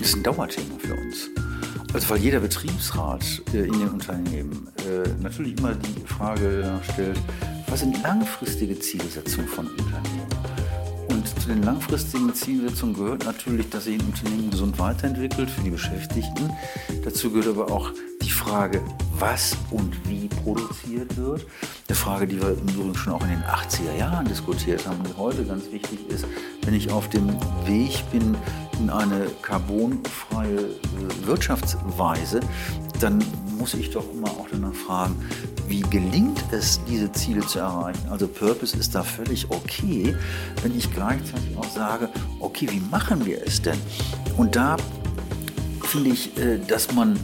ist ein Dauerthema für uns. Also weil jeder Betriebsrat äh, in den Unternehmen äh, natürlich immer die Frage stellt, was sind langfristige Zielsetzungen von Unternehmen? Und zu den langfristigen Zielsetzungen gehört natürlich, dass sich ein Unternehmen gesund weiterentwickelt für die Beschäftigten. Dazu gehört aber auch Frage, was und wie produziert wird. Eine Frage, die wir übrigens schon auch in den 80er Jahren diskutiert haben und die heute ganz wichtig ist, wenn ich auf dem Weg bin in eine carbonfreie äh, Wirtschaftsweise, dann muss ich doch immer auch danach fragen, wie gelingt es, diese Ziele zu erreichen? Also Purpose ist da völlig okay, wenn ich gleichzeitig auch sage, okay, wie machen wir es denn? Und da finde ich, äh, dass man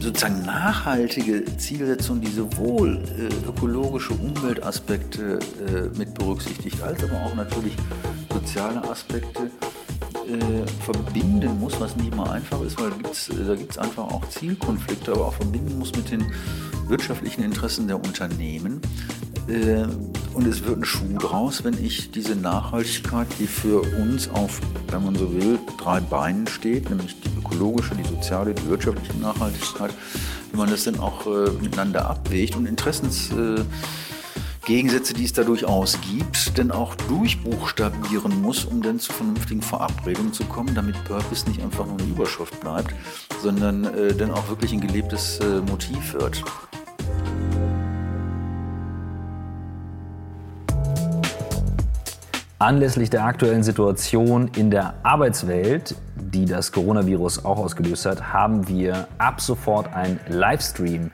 sozusagen nachhaltige Zielsetzungen, die sowohl äh, ökologische Umweltaspekte äh, mit berücksichtigt, als aber auch natürlich soziale Aspekte äh, verbinden muss, was nicht immer einfach ist, weil gibt's, äh, da gibt es einfach auch Zielkonflikte, aber auch verbinden muss mit den wirtschaftlichen Interessen der Unternehmen. Äh, und es wird ein Schuh draus, wenn ich diese Nachhaltigkeit, die für uns auf, wenn man so will, drei Beinen steht, nämlich die ökologische, die soziale, die wirtschaftliche Nachhaltigkeit, wenn man das dann auch äh, miteinander abwägt und Interessensgegensätze, äh, die es da durchaus gibt, dann auch durchbuchstabieren muss, um dann zu vernünftigen Verabredungen zu kommen, damit Purpose nicht einfach nur eine Überschrift bleibt, sondern äh, dann auch wirklich ein gelebtes äh, Motiv wird. Anlässlich der aktuellen Situation in der Arbeitswelt, die das Coronavirus auch ausgelöst hat, haben wir ab sofort einen Livestream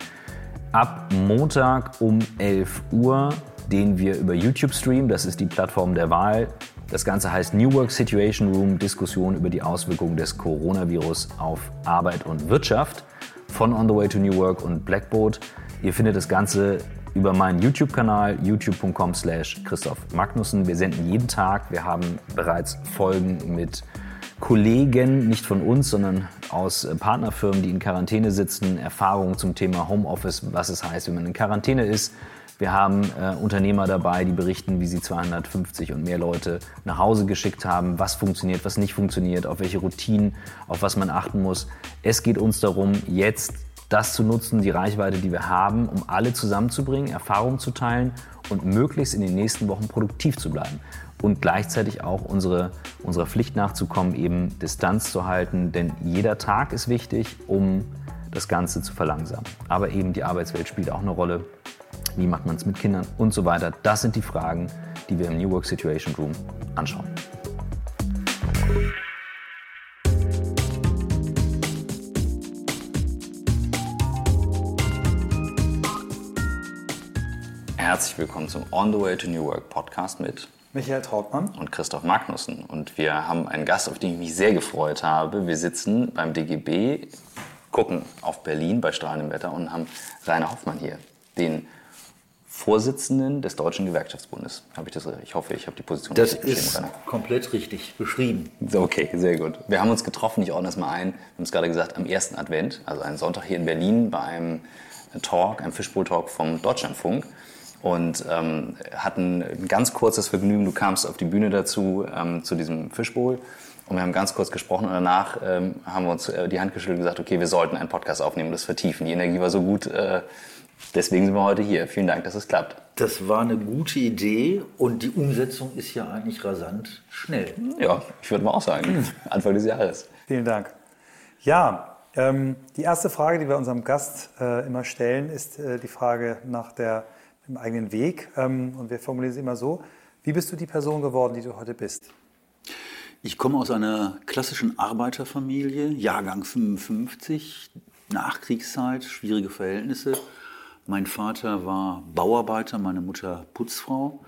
ab Montag um 11 Uhr, den wir über YouTube streamen. Das ist die Plattform der Wahl. Das Ganze heißt New Work Situation Room, Diskussion über die Auswirkungen des Coronavirus auf Arbeit und Wirtschaft von On the Way to New Work und Blackboard. Ihr findet das Ganze über meinen YouTube-Kanal youtube.com slash Christoph Magnussen. Wir senden jeden Tag. Wir haben bereits Folgen mit Kollegen, nicht von uns, sondern aus äh, Partnerfirmen, die in Quarantäne sitzen, Erfahrungen zum Thema Homeoffice, was es heißt, wenn man in Quarantäne ist. Wir haben äh, Unternehmer dabei, die berichten, wie sie 250 und mehr Leute nach Hause geschickt haben, was funktioniert, was nicht funktioniert, auf welche Routinen, auf was man achten muss. Es geht uns darum, jetzt das zu nutzen, die Reichweite, die wir haben, um alle zusammenzubringen, Erfahrungen zu teilen und möglichst in den nächsten Wochen produktiv zu bleiben. Und gleichzeitig auch unsere, unserer Pflicht nachzukommen, eben Distanz zu halten, denn jeder Tag ist wichtig, um das Ganze zu verlangsamen. Aber eben die Arbeitswelt spielt auch eine Rolle. Wie macht man es mit Kindern und so weiter? Das sind die Fragen, die wir im New Work Situation Room anschauen. Herzlich willkommen zum On the Way to New Work Podcast mit Michael Trautmann und Christoph Magnussen. Und wir haben einen Gast, auf den ich mich sehr gefreut habe. Wir sitzen beim DGB, gucken auf Berlin bei strahlendem Wetter und haben Rainer Hoffmann hier, den Vorsitzenden des Deutschen Gewerkschaftsbundes. Habe ich das? Ich hoffe, ich habe die Position das richtig ist Rainer. komplett richtig beschrieben. Okay, sehr gut. Wir haben uns getroffen, ich ordne das mal ein. Wir haben es gerade gesagt, am ersten Advent, also einen Sonntag hier in Berlin bei einem Talk, einem Fischbowl-Talk vom Deutschlandfunk und ähm, hatten ein ganz kurzes Vergnügen. Du kamst auf die Bühne dazu, ähm, zu diesem Fischbowl. Und wir haben ganz kurz gesprochen und danach ähm, haben wir uns äh, die Hand geschüttelt und gesagt, okay, wir sollten einen Podcast aufnehmen und das vertiefen. Die Energie war so gut, äh, deswegen sind wir heute hier. Vielen Dank, dass es klappt. Das war eine gute Idee und die Umsetzung ist ja eigentlich rasant schnell. Ja, ich würde mal auch sagen, Anfang des Jahres. Vielen Dank. Ja, ähm, die erste Frage, die wir unserem Gast äh, immer stellen, ist äh, die Frage nach der im eigenen Weg. Ähm, und wir formulieren es immer so, wie bist du die Person geworden, die du heute bist? Ich komme aus einer klassischen Arbeiterfamilie, Jahrgang 55, Nachkriegszeit, schwierige Verhältnisse. Mein Vater war Bauarbeiter, meine Mutter Putzfrau.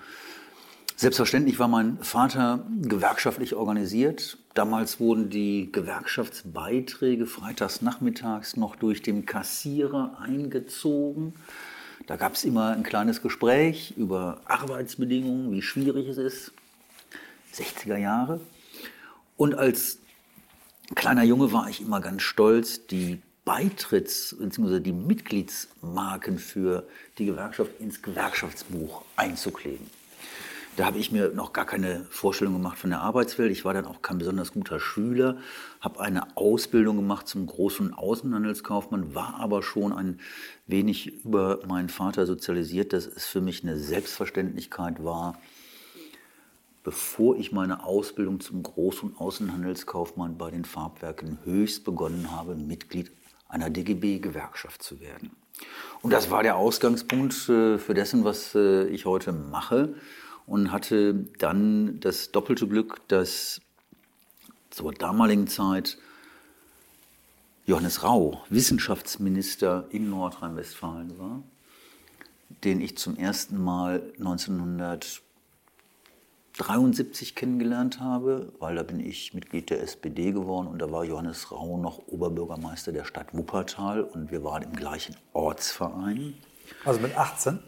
Selbstverständlich war mein Vater gewerkschaftlich organisiert. Damals wurden die Gewerkschaftsbeiträge freitags nachmittags noch durch den Kassierer eingezogen. Da gab es immer ein kleines Gespräch über Arbeitsbedingungen, wie schwierig es ist. 60er Jahre. Und als kleiner Junge war ich immer ganz stolz, die Beitritts- bzw. die Mitgliedsmarken für die Gewerkschaft ins Gewerkschaftsbuch einzukleben. Da habe ich mir noch gar keine Vorstellung gemacht von der Arbeitswelt. Ich war dann auch kein besonders guter Schüler, habe eine Ausbildung gemacht zum Groß- und Außenhandelskaufmann, war aber schon ein wenig über meinen Vater sozialisiert, dass es für mich eine Selbstverständlichkeit war, bevor ich meine Ausbildung zum Groß- und Außenhandelskaufmann bei den Farbwerken höchst begonnen habe, Mitglied einer DGB-Gewerkschaft zu werden. Und das war der Ausgangspunkt äh, für dessen, was äh, ich heute mache und hatte dann das doppelte Glück, dass zur damaligen Zeit Johannes Rau Wissenschaftsminister in Nordrhein-Westfalen war, den ich zum ersten Mal 1973 kennengelernt habe, weil da bin ich Mitglied der SPD geworden und da war Johannes Rau noch Oberbürgermeister der Stadt Wuppertal und wir waren im gleichen Ortsverein. Also mit 18?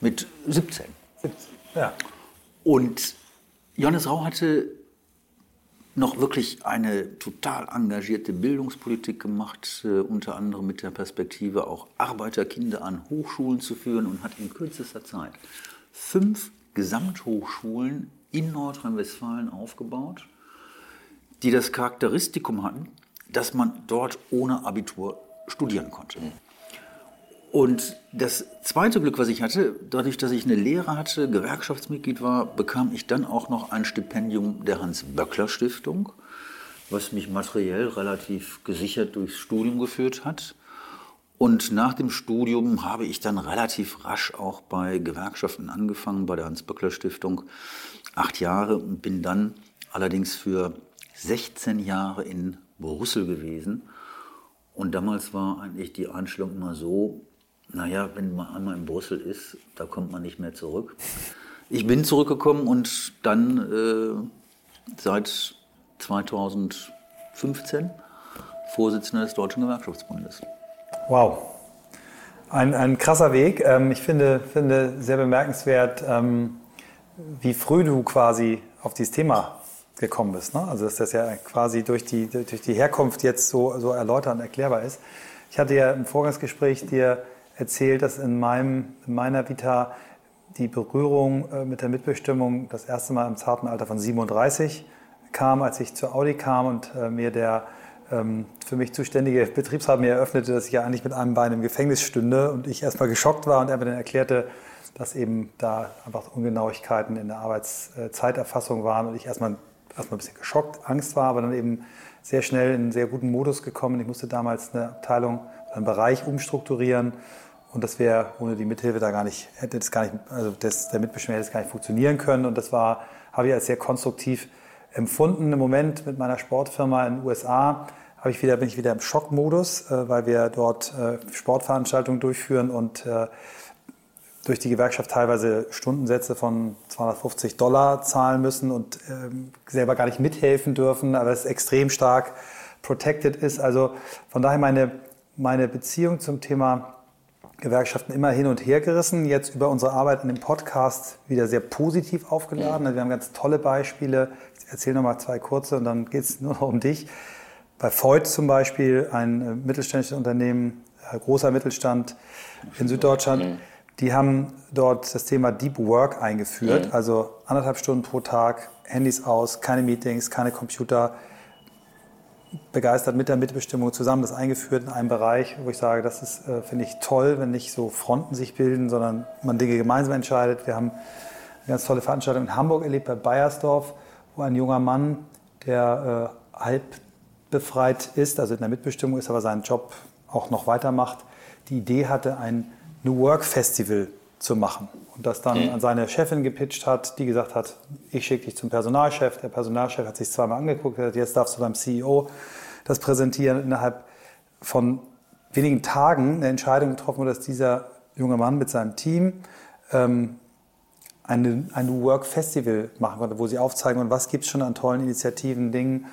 Mit 17. 17, ja. Und Johannes Rau hatte noch wirklich eine total engagierte Bildungspolitik gemacht, äh, unter anderem mit der Perspektive auch Arbeiterkinder an Hochschulen zu führen und hat in kürzester Zeit fünf Gesamthochschulen in Nordrhein-Westfalen aufgebaut, die das Charakteristikum hatten, dass man dort ohne Abitur studieren konnte. Und das zweite Glück, was ich hatte, dadurch, dass ich eine Lehre hatte, Gewerkschaftsmitglied war, bekam ich dann auch noch ein Stipendium der Hans-Böckler-Stiftung, was mich materiell relativ gesichert durchs Studium geführt hat. Und nach dem Studium habe ich dann relativ rasch auch bei Gewerkschaften angefangen, bei der Hans-Böckler-Stiftung, acht Jahre und bin dann allerdings für 16 Jahre in Brüssel gewesen. Und damals war eigentlich die Einstellung immer so, naja, wenn man einmal in Brüssel ist, da kommt man nicht mehr zurück. Ich bin zurückgekommen und dann äh, seit 2015 Vorsitzender des Deutschen Gewerkschaftsbundes. Wow. Ein, ein krasser Weg. Ähm, ich finde, finde sehr bemerkenswert, ähm, wie früh du quasi auf dieses Thema gekommen bist. Ne? Also dass das ja quasi durch die, durch die Herkunft jetzt so, so und erklärbar ist. Ich hatte ja im Vorgangsgespräch dir erzählt, dass in, meinem, in meiner Vita die Berührung äh, mit der Mitbestimmung das erste Mal im zarten Alter von 37 kam, als ich zur Audi kam und äh, mir der ähm, für mich zuständige Betriebsrat mir eröffnete, dass ich ja eigentlich mit einem Bein im Gefängnis stünde und ich erstmal geschockt war und er mir dann erklärte, dass eben da einfach Ungenauigkeiten in der Arbeitszeiterfassung waren und ich erstmal, erstmal ein bisschen geschockt, Angst war, aber dann eben sehr schnell in einen sehr guten Modus gekommen. Ich musste damals eine Abteilung, einen Bereich umstrukturieren und das wäre ohne die Mithilfe da gar nicht, hätte das gar nicht, also das, der Mitbestimmung hätte es gar nicht funktionieren können. Und das war, habe ich als sehr konstruktiv empfunden. Im Moment mit meiner Sportfirma in den USA habe ich wieder, bin ich wieder im Schockmodus, äh, weil wir dort äh, Sportveranstaltungen durchführen und äh, durch die Gewerkschaft teilweise Stundensätze von 250 Dollar zahlen müssen und ähm, selber gar nicht mithelfen dürfen, aber es extrem stark protected ist. Also von daher meine, meine Beziehung zum Thema Gewerkschaften immer hin und her gerissen. Jetzt über unsere Arbeit in dem Podcast wieder sehr positiv aufgeladen. Also wir haben ganz tolle Beispiele. Ich erzähle nochmal zwei kurze und dann geht es nur noch um dich. Bei Voigt zum Beispiel, ein äh, mittelständisches Unternehmen, äh, großer Mittelstand in Süddeutschland, die haben dort das Thema Deep Work eingeführt. Also anderthalb Stunden pro Tag, Handys aus, keine Meetings, keine Computer begeistert mit der Mitbestimmung zusammen das eingeführt in einem Bereich, wo ich sage, das ist, äh, finde ich toll, wenn nicht so Fronten sich bilden, sondern man Dinge gemeinsam entscheidet. Wir haben eine ganz tolle Veranstaltung in Hamburg erlebt bei Bayersdorf, wo ein junger Mann, der äh, halb befreit ist, also in der Mitbestimmung ist, aber seinen Job auch noch weitermacht, die Idee hatte, ein New Work Festival zu machen und das dann an seine Chefin gepitcht hat, die gesagt hat, ich schicke dich zum Personalchef. Der Personalchef hat sich zweimal angeguckt, hat gesagt, jetzt darfst du beim CEO das präsentieren. Innerhalb von wenigen Tagen eine Entscheidung getroffen wurde, dass dieser junge Mann mit seinem Team ähm, ein, New Work Festival machen konnte, wo sie aufzeigen, und was gibt es schon an tollen Initiativen, Dingen.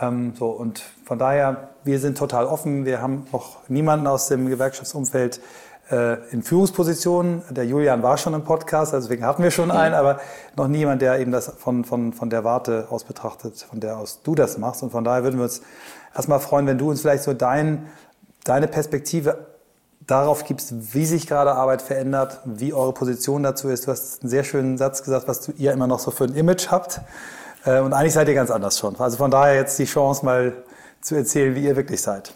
Ähm, so, und von daher, wir sind total offen. Wir haben auch niemanden aus dem Gewerkschaftsumfeld in Führungspositionen. Der Julian war schon im Podcast, also deswegen hatten wir schon einen, aber noch niemand, der eben das von, von, von der Warte aus betrachtet, von der aus du das machst. Und von daher würden wir uns erstmal freuen, wenn du uns vielleicht so dein, deine Perspektive darauf gibst, wie sich gerade Arbeit verändert, wie eure Position dazu ist. Du hast einen sehr schönen Satz gesagt, was ihr immer noch so für ein Image habt. Äh, und eigentlich seid ihr ganz anders schon. Also von daher jetzt die Chance mal zu erzählen, wie ihr wirklich seid.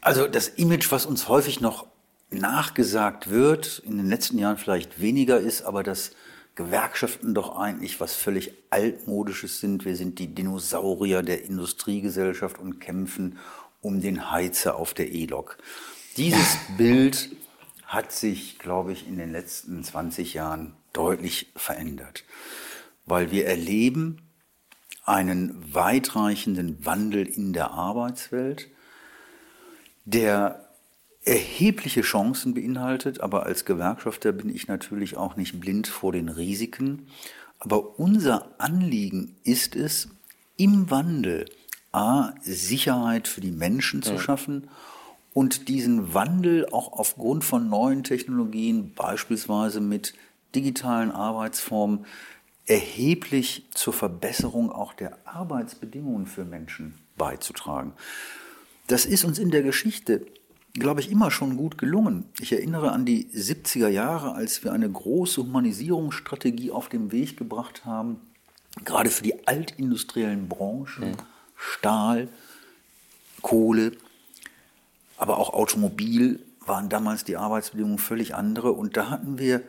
Also das Image, was uns häufig noch nachgesagt wird, in den letzten Jahren vielleicht weniger ist, aber dass Gewerkschaften doch eigentlich was völlig altmodisches sind. Wir sind die Dinosaurier der Industriegesellschaft und kämpfen um den Heizer auf der E-Lok. Dieses Bild hat sich, glaube ich, in den letzten 20 Jahren deutlich verändert, weil wir erleben einen weitreichenden Wandel in der Arbeitswelt, der erhebliche Chancen beinhaltet, aber als Gewerkschafter bin ich natürlich auch nicht blind vor den Risiken. Aber unser Anliegen ist es, im Wandel A, Sicherheit für die Menschen zu schaffen und diesen Wandel auch aufgrund von neuen Technologien, beispielsweise mit digitalen Arbeitsformen, erheblich zur Verbesserung auch der Arbeitsbedingungen für Menschen beizutragen. Das ist uns in der Geschichte glaube ich, immer schon gut gelungen. Ich erinnere an die 70er Jahre, als wir eine große Humanisierungsstrategie auf den Weg gebracht haben, gerade für die altindustriellen Branchen, mhm. Stahl, Kohle, aber auch Automobil waren damals die Arbeitsbedingungen völlig andere. Und da hatten wir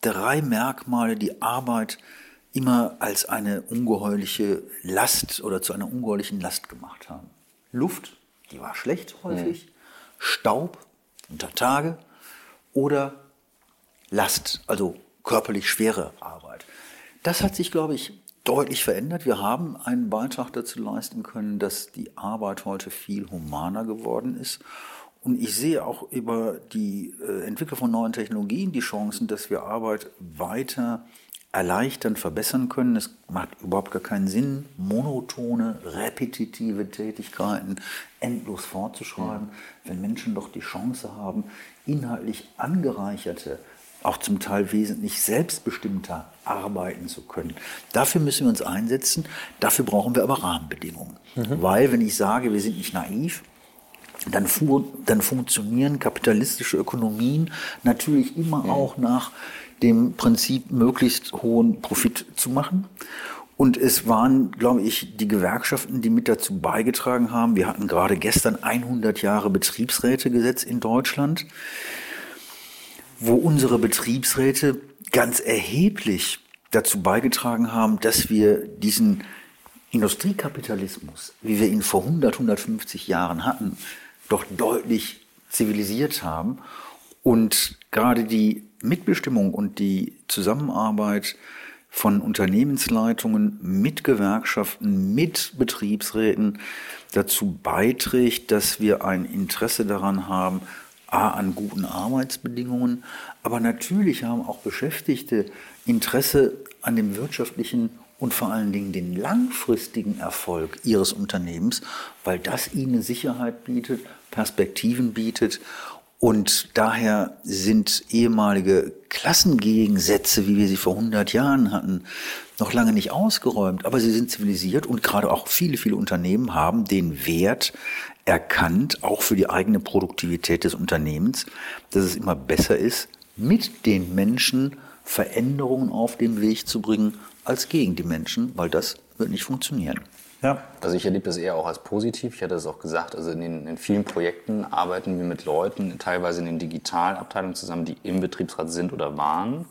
drei Merkmale, die Arbeit immer als eine ungeheuerliche Last oder zu einer ungeheuerlichen Last gemacht haben. Luft, die war schlecht häufig. Mhm. Staub unter Tage oder Last, also körperlich schwere Arbeit. Das hat sich, glaube ich, deutlich verändert. Wir haben einen Beitrag dazu leisten können, dass die Arbeit heute viel humaner geworden ist. Und ich sehe auch über die äh, Entwicklung von neuen Technologien die Chancen, dass wir Arbeit weiter erleichtern, verbessern können. Es macht überhaupt gar keinen Sinn, monotone, repetitive Tätigkeiten endlos fortzuschreiben, wenn Menschen doch die Chance haben, inhaltlich angereicherte, auch zum Teil wesentlich selbstbestimmter arbeiten zu können. Dafür müssen wir uns einsetzen, dafür brauchen wir aber Rahmenbedingungen. Mhm. Weil, wenn ich sage, wir sind nicht naiv, dann, fu dann funktionieren kapitalistische Ökonomien natürlich immer mhm. auch nach dem Prinzip, möglichst hohen Profit zu machen. Und es waren, glaube ich, die Gewerkschaften, die mit dazu beigetragen haben. Wir hatten gerade gestern 100 Jahre Betriebsrätegesetz in Deutschland, wo unsere Betriebsräte ganz erheblich dazu beigetragen haben, dass wir diesen Industriekapitalismus, wie wir ihn vor 100, 150 Jahren hatten, doch deutlich zivilisiert haben und gerade die Mitbestimmung und die Zusammenarbeit von Unternehmensleitungen mit Gewerkschaften, mit Betriebsräten dazu beiträgt, dass wir ein Interesse daran haben, A, an guten Arbeitsbedingungen, aber natürlich haben auch Beschäftigte Interesse an dem wirtschaftlichen und vor allen Dingen den langfristigen Erfolg ihres Unternehmens, weil das ihnen Sicherheit bietet, Perspektiven bietet und daher sind ehemalige Klassengegensätze, wie wir sie vor 100 Jahren hatten, noch lange nicht ausgeräumt. Aber sie sind zivilisiert und gerade auch viele, viele Unternehmen haben den Wert erkannt, auch für die eigene Produktivität des Unternehmens, dass es immer besser ist, mit den Menschen Veränderungen auf den Weg zu bringen, als gegen die Menschen, weil das wird nicht funktionieren. Ja. Also ich erlebe das eher auch als positiv. Ich hatte es auch gesagt. Also in, den, in vielen Projekten arbeiten wir mit Leuten, teilweise in den Digitalabteilungen zusammen, die im Betriebsrat sind oder waren.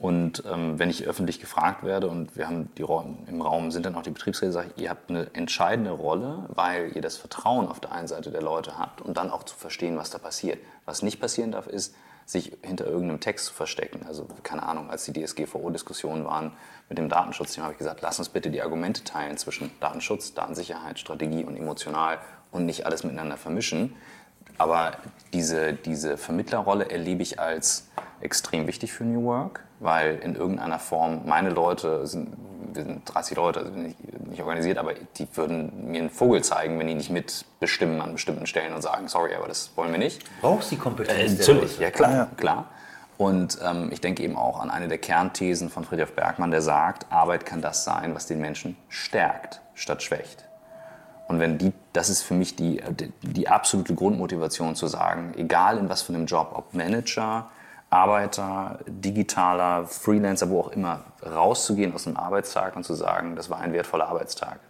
Und ähm, wenn ich öffentlich gefragt werde und wir haben die im Raum sind dann auch die Betriebsräte, sage ich, ihr habt eine entscheidende Rolle, weil ihr das Vertrauen auf der einen Seite der Leute habt und dann auch zu verstehen, was da passiert. Was nicht passieren darf, ist, sich hinter irgendeinem Text zu verstecken. Also keine Ahnung, als die DSGVO-Diskussionen waren mit dem Datenschutz, habe ich gesagt, lass uns bitte die Argumente teilen zwischen Datenschutz, Datensicherheit, Strategie und emotional und nicht alles miteinander vermischen. Aber diese, diese Vermittlerrolle erlebe ich als extrem wichtig für New Work, weil in irgendeiner Form meine Leute sind wir sind 30 Leute, also nicht, nicht, organisiert, aber die würden mir einen Vogel zeigen, wenn die nicht mitbestimmen an bestimmten Stellen und sagen, sorry, aber das wollen wir nicht. Brauchst du die Kompetenz? Äh, natürlich, ja klar, ja. klar. Und ähm, ich denke eben auch an eine der Kernthesen von Friedrich Bergmann, der sagt, Arbeit kann das sein, was den Menschen stärkt statt schwächt. Und wenn die, das ist für mich die, die, die absolute Grundmotivation zu sagen, egal in was für einem Job, ob Manager, Arbeiter, Digitaler, Freelancer, wo auch immer, rauszugehen aus dem Arbeitstag und zu sagen, das war ein wertvoller Arbeitstag.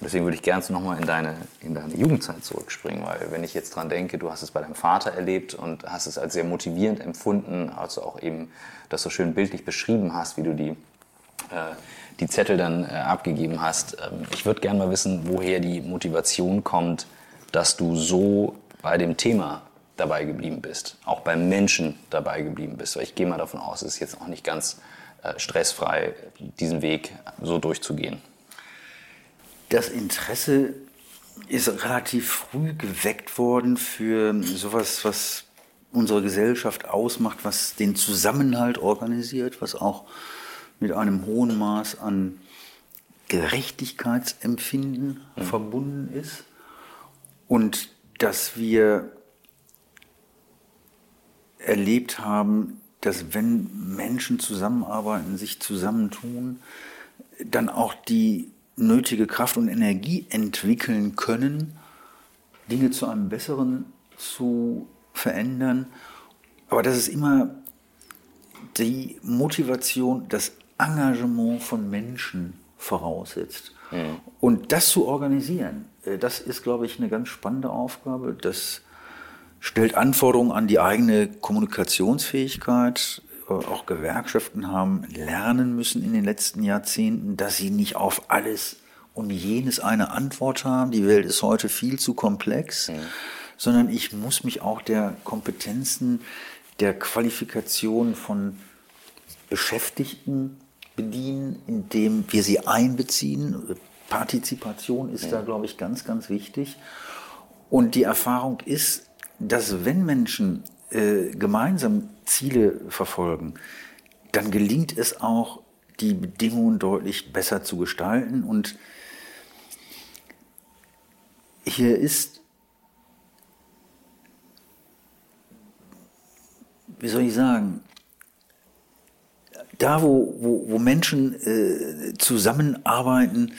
Und deswegen würde ich gerne nochmal in deine, in deine Jugendzeit zurückspringen, weil wenn ich jetzt dran denke, du hast es bei deinem Vater erlebt und hast es als sehr motivierend empfunden, also auch eben das so schön bildlich beschrieben hast, wie du die, äh, die Zettel dann äh, abgegeben hast. Ähm, ich würde gerne mal wissen, woher die Motivation kommt, dass du so bei dem Thema dabei geblieben bist, auch beim Menschen dabei geblieben bist. Weil ich gehe mal davon aus, es ist jetzt auch nicht ganz äh, stressfrei, diesen Weg so durchzugehen. Das Interesse ist relativ früh geweckt worden für sowas, was unsere Gesellschaft ausmacht, was den Zusammenhalt organisiert, was auch mit einem hohen Maß an Gerechtigkeitsempfinden mhm. verbunden ist. Und dass wir erlebt haben, dass wenn Menschen zusammenarbeiten, sich zusammentun, dann auch die nötige Kraft und Energie entwickeln können, Dinge zu einem Besseren zu verändern. Aber das ist immer die Motivation, das Engagement von Menschen voraussetzt. Mhm. Und das zu organisieren, äh, das ist, glaube ich, eine ganz spannende Aufgabe. Das stellt Anforderungen an die eigene Kommunikationsfähigkeit. Auch Gewerkschaften haben lernen müssen in den letzten Jahrzehnten, dass sie nicht auf alles und jenes eine Antwort haben. Die Welt ist heute viel zu komplex, mhm. sondern ich muss mich auch der Kompetenzen, der Qualifikation von Beschäftigten bedienen, indem wir sie einbeziehen. Partizipation ist mhm. da, glaube ich, ganz, ganz wichtig. Und die Erfahrung ist, dass wenn Menschen äh, gemeinsam Ziele verfolgen, dann gelingt es auch, die Bedingungen deutlich besser zu gestalten. Und hier ist, wie soll ich sagen, da, wo, wo, wo Menschen äh, zusammenarbeiten,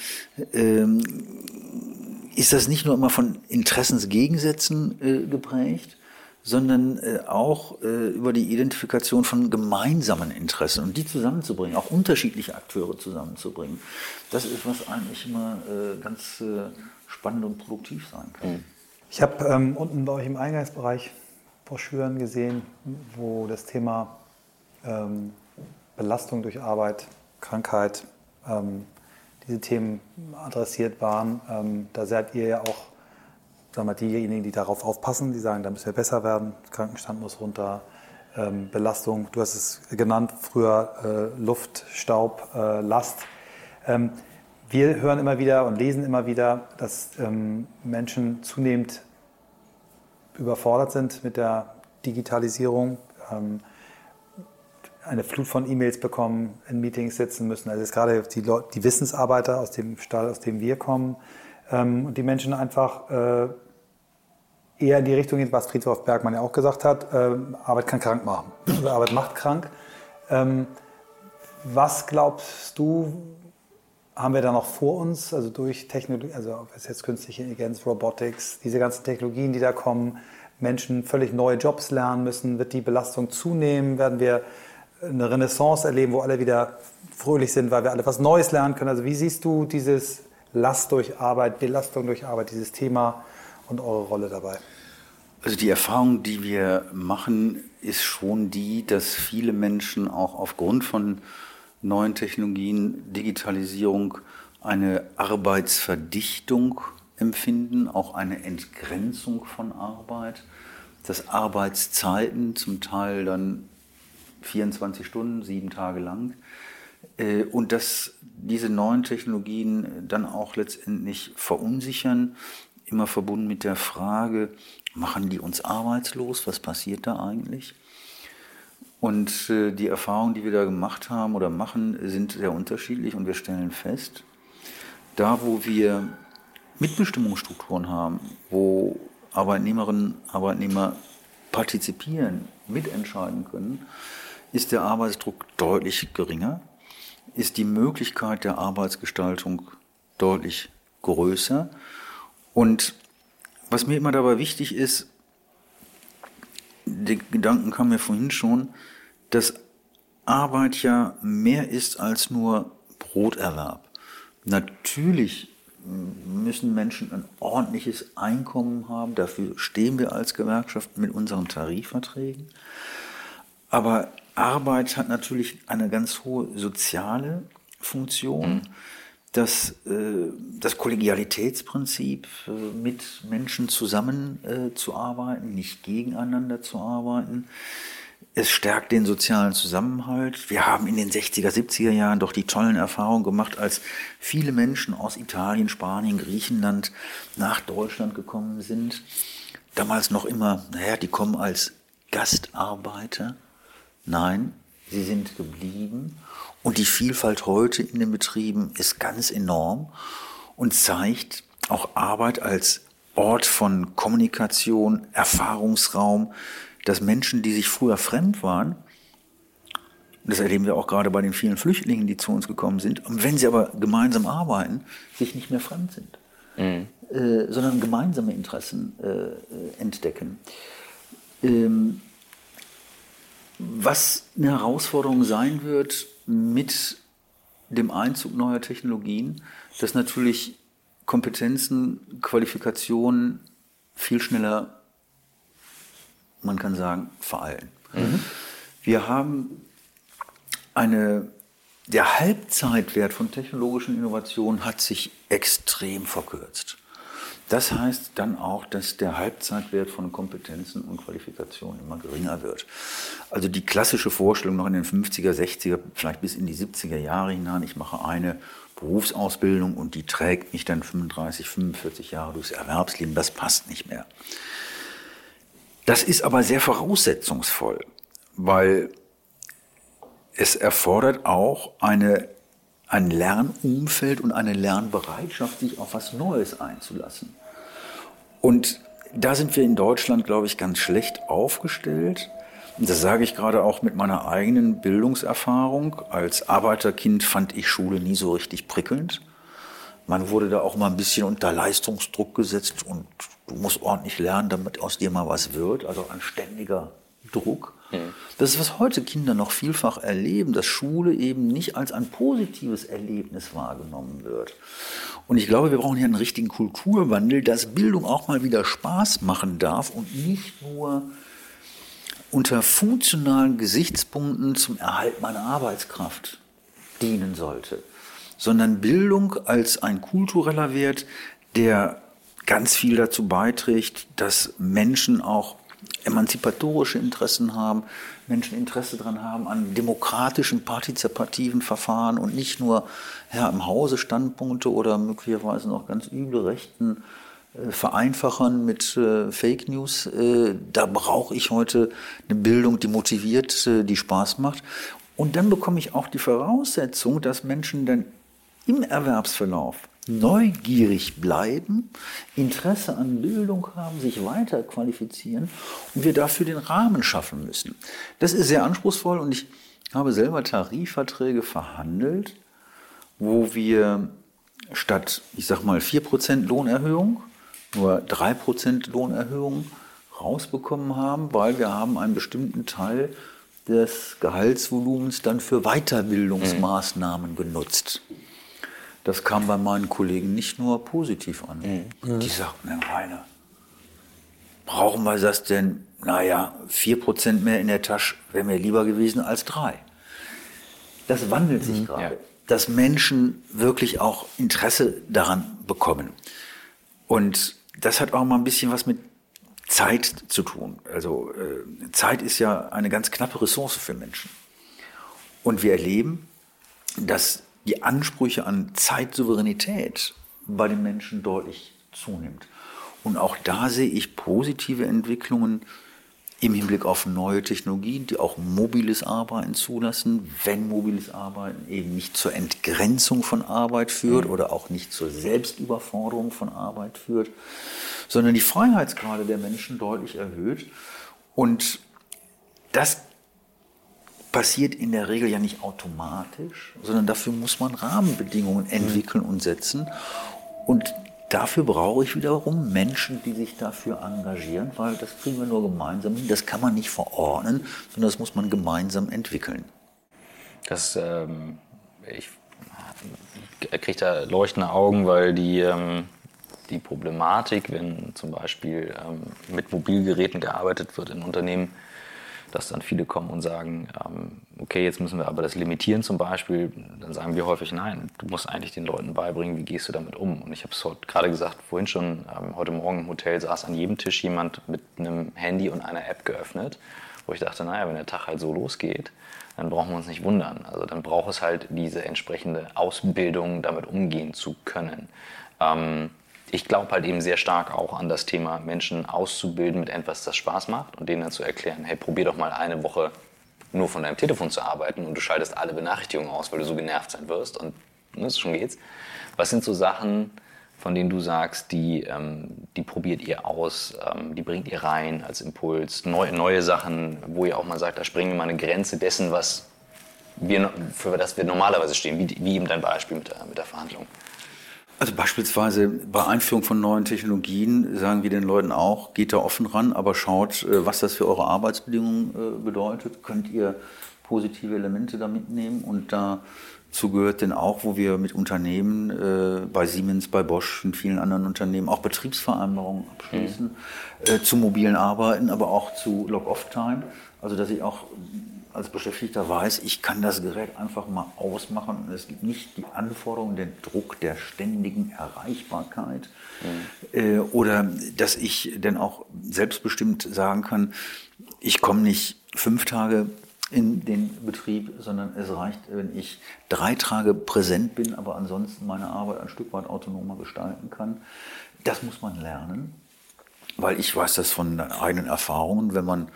ähm, ist das nicht nur immer von Interessensgegensätzen äh, geprägt, sondern äh, auch äh, über die Identifikation von gemeinsamen Interessen und die zusammenzubringen, auch unterschiedliche Akteure zusammenzubringen. Das ist, was eigentlich immer äh, ganz äh, spannend und produktiv sein kann. Mhm. Ich habe ähm, unten bei euch im Eingangsbereich Broschüren gesehen, wo das Thema ähm, Belastung durch Arbeit, Krankheit, ähm, diese Themen adressiert waren. Ähm, da seid ihr ja auch sagen wir, diejenigen, die darauf aufpassen, die sagen, da müssen wir besser werden, Krankenstand muss runter, ähm, Belastung, du hast es genannt, früher äh, Luft, Staub, äh, Last. Ähm, wir hören immer wieder und lesen immer wieder, dass ähm, Menschen zunehmend überfordert sind mit der Digitalisierung, ähm, eine Flut von E-Mails bekommen, in Meetings sitzen müssen. Also jetzt gerade die, die Wissensarbeiter aus dem Stall, aus dem wir kommen, ähm, und die Menschen einfach äh, eher in die Richtung gehen, was Friedhof Bergmann ja auch gesagt hat, äh, Arbeit kann krank machen. Arbeit macht krank. Ähm, was glaubst du, haben wir da noch vor uns, also durch Technologie, also ob es jetzt künstliche Intelligenz, Robotics, diese ganzen Technologien, die da kommen, Menschen völlig neue Jobs lernen müssen, wird die Belastung zunehmen, werden wir eine Renaissance erleben, wo alle wieder fröhlich sind, weil wir alle was Neues lernen können. Also wie siehst du dieses Last durch Arbeit, Belastung durch Arbeit, dieses Thema und eure Rolle dabei? Also die Erfahrung, die wir machen, ist schon die, dass viele Menschen auch aufgrund von neuen Technologien, Digitalisierung, eine Arbeitsverdichtung empfinden, auch eine Entgrenzung von Arbeit, dass Arbeitszeiten zum Teil dann 24 Stunden, sieben Tage lang äh, und dass diese neuen Technologien dann auch letztendlich verunsichern, immer verbunden mit der Frage, machen die uns arbeitslos? Was passiert da eigentlich? Und äh, die Erfahrungen, die wir da gemacht haben oder machen, sind sehr unterschiedlich und wir stellen fest, da wo wir Mitbestimmungsstrukturen haben, wo Arbeitnehmerinnen, Arbeitnehmer partizipieren, mitentscheiden können, ist der Arbeitsdruck deutlich geringer ist die Möglichkeit der Arbeitsgestaltung deutlich größer Und was mir immer dabei wichtig ist, der Gedanken kam mir vorhin schon, dass Arbeit ja mehr ist als nur Broterwerb. Natürlich müssen Menschen ein ordentliches Einkommen haben. Dafür stehen wir als Gewerkschaft mit unseren Tarifverträgen. Aber Arbeit hat natürlich eine ganz hohe soziale Funktion. Mhm. Das, äh, das Kollegialitätsprinzip, äh, mit Menschen zusammenzuarbeiten, äh, nicht gegeneinander zu arbeiten, es stärkt den sozialen Zusammenhalt. Wir haben in den 60er, 70er Jahren doch die tollen Erfahrungen gemacht, als viele Menschen aus Italien, Spanien, Griechenland nach Deutschland gekommen sind. Damals noch immer, naja, die kommen als Gastarbeiter. Nein, sie sind geblieben. Und die Vielfalt heute in den Betrieben ist ganz enorm und zeigt auch Arbeit als Ort von Kommunikation, Erfahrungsraum, dass Menschen, die sich früher fremd waren, das erleben wir auch gerade bei den vielen Flüchtlingen, die zu uns gekommen sind, wenn sie aber gemeinsam arbeiten, sich nicht mehr fremd sind, mhm. äh, sondern gemeinsame Interessen äh, entdecken. Ähm, was eine Herausforderung sein wird mit dem Einzug neuer Technologien, dass natürlich Kompetenzen, Qualifikationen viel schneller man kann sagen, verallen. Mhm. Wir haben eine, der Halbzeitwert von technologischen Innovationen hat sich extrem verkürzt. Das heißt dann auch, dass der Halbzeitwert von Kompetenzen und Qualifikationen immer geringer wird. Also die klassische Vorstellung noch in den 50er, 60er, vielleicht bis in die 70er Jahre hinein, ich mache eine Berufsausbildung und die trägt mich dann 35, 45 Jahre durchs Erwerbsleben, das passt nicht mehr. Das ist aber sehr voraussetzungsvoll, weil es erfordert auch eine, ein Lernumfeld und eine Lernbereitschaft, sich auf was Neues einzulassen. Und da sind wir in Deutschland, glaube ich, ganz schlecht aufgestellt. Und das sage ich gerade auch mit meiner eigenen Bildungserfahrung. Als Arbeiterkind fand ich Schule nie so richtig prickelnd. Man wurde da auch mal ein bisschen unter Leistungsdruck gesetzt und du musst ordentlich lernen, damit aus dir mal was wird. Also ein ständiger Druck. Mhm. Das ist, was heute Kinder noch vielfach erleben, dass Schule eben nicht als ein positives Erlebnis wahrgenommen wird. Und ich glaube, wir brauchen hier einen richtigen Kulturwandel, dass Bildung auch mal wieder Spaß machen darf und nicht nur unter funktionalen Gesichtspunkten zum Erhalt meiner Arbeitskraft dienen sollte sondern Bildung als ein kultureller Wert, der ganz viel dazu beiträgt, dass Menschen auch emanzipatorische Interessen haben, Menschen Interesse daran haben an demokratischen, partizipativen Verfahren und nicht nur ja, im Hause Standpunkte oder möglicherweise noch ganz üble rechten äh, Vereinfachern mit äh, Fake News. Äh, da brauche ich heute eine Bildung, die motiviert, äh, die Spaß macht. Und dann bekomme ich auch die Voraussetzung, dass Menschen dann im Erwerbsverlauf neugierig bleiben, Interesse an Bildung haben, sich weiter qualifizieren und wir dafür den Rahmen schaffen müssen. Das ist sehr anspruchsvoll und ich habe selber Tarifverträge verhandelt, wo wir statt, ich sag mal, 4% Lohnerhöhung nur 3% Lohnerhöhung rausbekommen haben, weil wir haben einen bestimmten Teil des Gehaltsvolumens dann für Weiterbildungsmaßnahmen genutzt. Das kam bei meinen Kollegen nicht nur positiv an. Mhm. Die sagten, Herr Heine, brauchen wir das denn? Naja, 4% mehr in der Tasche wäre mir lieber gewesen als drei. Das wandelt sich mhm. gerade, ja. dass Menschen wirklich auch Interesse daran bekommen. Und das hat auch mal ein bisschen was mit Zeit zu tun. Also äh, Zeit ist ja eine ganz knappe Ressource für Menschen. Und wir erleben, dass die Ansprüche an Zeitsouveränität bei den Menschen deutlich zunimmt. Und auch da sehe ich positive Entwicklungen im Hinblick auf neue Technologien, die auch mobiles Arbeiten zulassen, wenn mobiles Arbeiten eben nicht zur Entgrenzung von Arbeit führt mhm. oder auch nicht zur Selbstüberforderung von Arbeit führt, sondern die Freiheitsgrade der Menschen deutlich erhöht. Und das passiert in der Regel ja nicht automatisch, sondern dafür muss man Rahmenbedingungen entwickeln und setzen. Und dafür brauche ich wiederum Menschen, die sich dafür engagieren, weil das kriegen wir nur gemeinsam hin. Das kann man nicht verordnen, sondern das muss man gemeinsam entwickeln. Das, ähm, ich kriege da leuchtende Augen, weil die, ähm, die Problematik, wenn zum Beispiel ähm, mit Mobilgeräten gearbeitet wird in Unternehmen, dass dann viele kommen und sagen, ähm, okay, jetzt müssen wir aber das limitieren zum Beispiel, dann sagen wir häufig, nein, du musst eigentlich den Leuten beibringen, wie gehst du damit um. Und ich habe es gerade gesagt, vorhin schon, ähm, heute Morgen im Hotel saß an jedem Tisch jemand mit einem Handy und einer App geöffnet, wo ich dachte, naja, wenn der Tag halt so losgeht, dann brauchen wir uns nicht wundern. Also dann braucht es halt diese entsprechende Ausbildung, damit umgehen zu können. Ähm, ich glaube halt eben sehr stark auch an das Thema, Menschen auszubilden mit etwas, das Spaß macht und denen dann zu erklären, hey, probier doch mal eine Woche nur von deinem Telefon zu arbeiten und du schaltest alle Benachrichtigungen aus, weil du so genervt sein wirst und ne, schon geht's. Was sind so Sachen, von denen du sagst, die, ähm, die probiert ihr aus, ähm, die bringt ihr rein als Impuls, neue, neue Sachen, wo ihr auch mal sagt, da springen wir mal eine Grenze dessen, was wir, für das wir normalerweise stehen, wie, wie eben dein Beispiel mit der, mit der Verhandlung. Also beispielsweise bei Einführung von neuen Technologien sagen wir den Leuten auch, geht da offen ran, aber schaut, äh, was das für eure Arbeitsbedingungen äh, bedeutet. Könnt ihr positive Elemente da mitnehmen? Und dazu gehört denn auch, wo wir mit Unternehmen, äh, bei Siemens, bei Bosch und vielen anderen Unternehmen auch Betriebsvereinbarungen abschließen, mhm. zu mobilen Arbeiten, aber auch zu Log-Off-Time. Also dass ich auch als Beschäftigter weiß, ich kann das Gerät einfach mal ausmachen und es gibt nicht die Anforderung, den Druck der ständigen Erreichbarkeit mhm. äh, oder dass ich dann auch selbstbestimmt sagen kann, ich komme nicht fünf Tage in den Betrieb, sondern es reicht, wenn ich drei Tage präsent bin, aber ansonsten meine Arbeit ein Stück weit autonomer gestalten kann. Das muss man lernen, weil ich weiß das von eigenen Erfahrungen, wenn man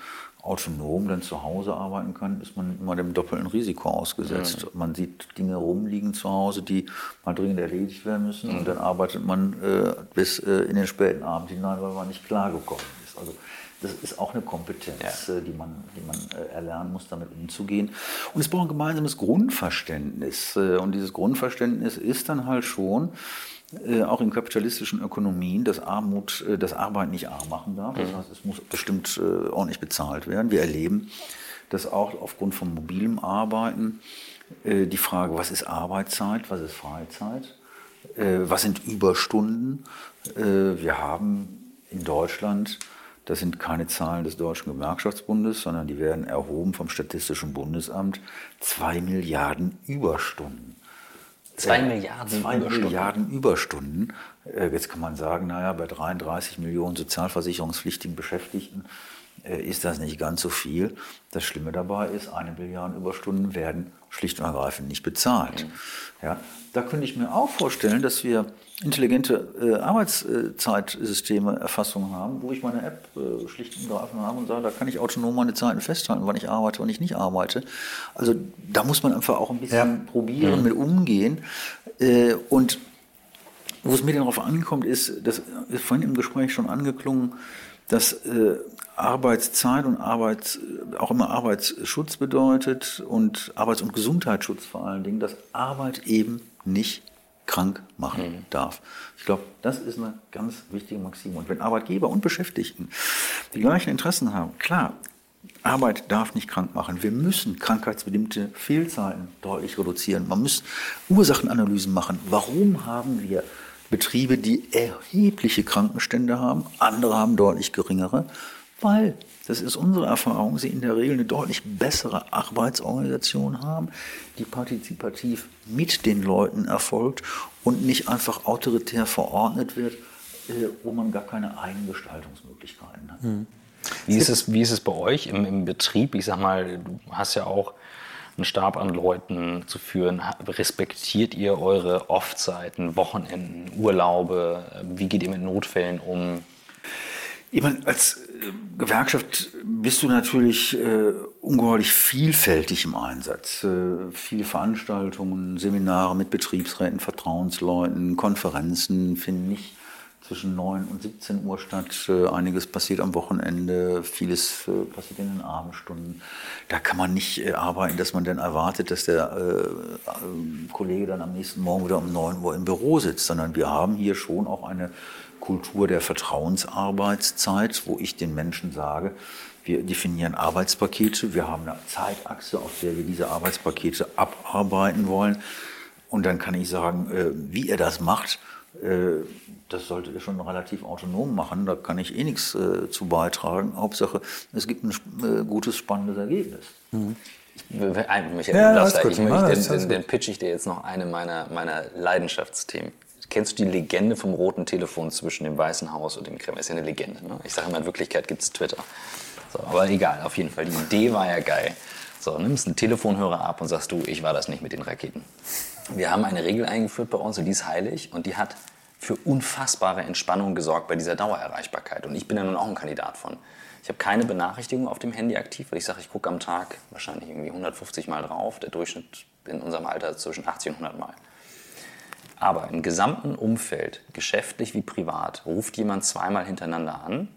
autonom dann zu Hause arbeiten kann, ist man immer dem doppelten Risiko ausgesetzt. Ja. Man sieht Dinge rumliegen zu Hause, die mal dringend erledigt werden müssen mhm. und dann arbeitet man äh, bis äh, in den späten Abend hinein, weil man nicht klargekommen ist. Also das ist auch eine Kompetenz, ja. äh, die man, die man äh, erlernen muss, damit umzugehen. Und es braucht ein gemeinsames Grundverständnis. Äh, und dieses Grundverständnis ist dann halt schon, äh, auch in kapitalistischen Ökonomien, dass Armut, äh, dass Arbeit nicht arm machen darf. Das mhm. heißt, es muss bestimmt äh, ordentlich bezahlt werden. Wir erleben dass auch aufgrund von mobilem Arbeiten die Frage, was ist Arbeitszeit, was ist Freizeit, was sind Überstunden. wir haben in Deutschland das sind keine Zahlen des Deutschen Gewerkschaftsbundes, sondern die werden erhoben vom Statistischen Bundesamt. Zwei Milliarden Überstunden. Zwei Milliarden zwei Überstunden. Milliarden Überstunden. Äh, jetzt kann man sagen, naja, bei 33 Millionen sozialversicherungspflichtigen Beschäftigten äh, ist das nicht ganz so viel. Das Schlimme dabei ist, eine Milliarde Überstunden werden schlicht und ergreifend nicht bezahlt. Ja, da könnte ich mir auch vorstellen, dass wir intelligente äh, Arbeitszeitsysteme, Erfassungen haben, wo ich meine App äh, schlicht und ergreifend habe und sage, da kann ich autonom meine Zeiten festhalten, wann ich arbeite, wann ich nicht arbeite. Also da muss man einfach auch ein bisschen ja. probieren, mhm. mit umgehen. Äh, und wo es mir denn darauf ankommt, ist, das ist vorhin im Gespräch schon angeklungen, dass äh, Arbeitszeit und Arbeits, auch immer Arbeitsschutz bedeutet und Arbeits- und Gesundheitsschutz vor allen Dingen, dass Arbeit eben nicht krank machen mhm. darf. Ich glaube, das ist eine ganz wichtige Maxime. Und wenn Arbeitgeber und Beschäftigten die gleichen Interessen haben, klar, Arbeit darf nicht krank machen. Wir müssen krankheitsbedingte Fehlzeiten deutlich reduzieren. Man muss Ursachenanalysen machen. Warum haben wir Betriebe, die erhebliche Krankenstände haben, andere haben deutlich geringere? Weil, das ist unsere Erfahrung, sie in der Regel eine deutlich bessere Arbeitsorganisation haben, die partizipativ mit den Leuten erfolgt und nicht einfach autoritär verordnet wird, äh, wo man gar keine Eigengestaltungsmöglichkeiten hat. Hm. Wie ist, es, wie ist es bei euch im, im Betrieb? Ich sag mal, du hast ja auch einen Stab an Leuten zu führen. Respektiert ihr eure Off-Zeiten, Wochenenden, Urlaube? Wie geht ihr mit Notfällen um? Ich meine, als äh, Gewerkschaft bist du natürlich äh, ungeheuerlich vielfältig im Einsatz. Äh, viele Veranstaltungen, Seminare mit Betriebsräten, Vertrauensleuten, Konferenzen finden nicht zwischen 9 und 17 Uhr statt. Äh, einiges passiert am Wochenende, vieles äh, passiert in den Abendstunden. Da kann man nicht äh, arbeiten, dass man dann erwartet, dass der Kollege dann am nächsten Morgen wieder um 9 Uhr im Büro sitzt, sondern wir haben hier schon auch eine Kultur der Vertrauensarbeitszeit, wo ich den Menschen sage, wir definieren Arbeitspakete, wir haben eine Zeitachse, auf der wir diese Arbeitspakete abarbeiten wollen. Und dann kann ich sagen, wie er das macht, das solltet ihr schon relativ autonom machen. Da kann ich eh nichts äh, zu beitragen. Hauptsache, es gibt ein äh, gutes, spannendes Ergebnis. Mhm. Michael, ja, ja, ich möchte, ah, den, den, den pitch ich dir jetzt noch eine meiner, meiner Leidenschaftsthemen. Kennst du die Legende vom roten Telefon zwischen dem Weißen Haus und dem Kreml? Ist ja eine Legende. Ne? Ich sage immer, in Wirklichkeit gibt es Twitter. So, aber egal, auf jeden Fall. Die Idee war ja geil. So, nimmst einen Telefonhörer ab und sagst du, ich war das nicht mit den Raketen. Wir haben eine Regel eingeführt bei uns und die ist heilig und die hat für unfassbare Entspannung gesorgt bei dieser Dauererreichbarkeit. Und ich bin ja nun auch ein Kandidat von. Ich habe keine Benachrichtigung auf dem Handy aktiv, weil ich sage, ich gucke am Tag wahrscheinlich irgendwie 150 Mal drauf. Der Durchschnitt in unserem Alter zwischen 80 und 100 Mal. Aber im gesamten Umfeld, geschäftlich wie privat, ruft jemand zweimal hintereinander an.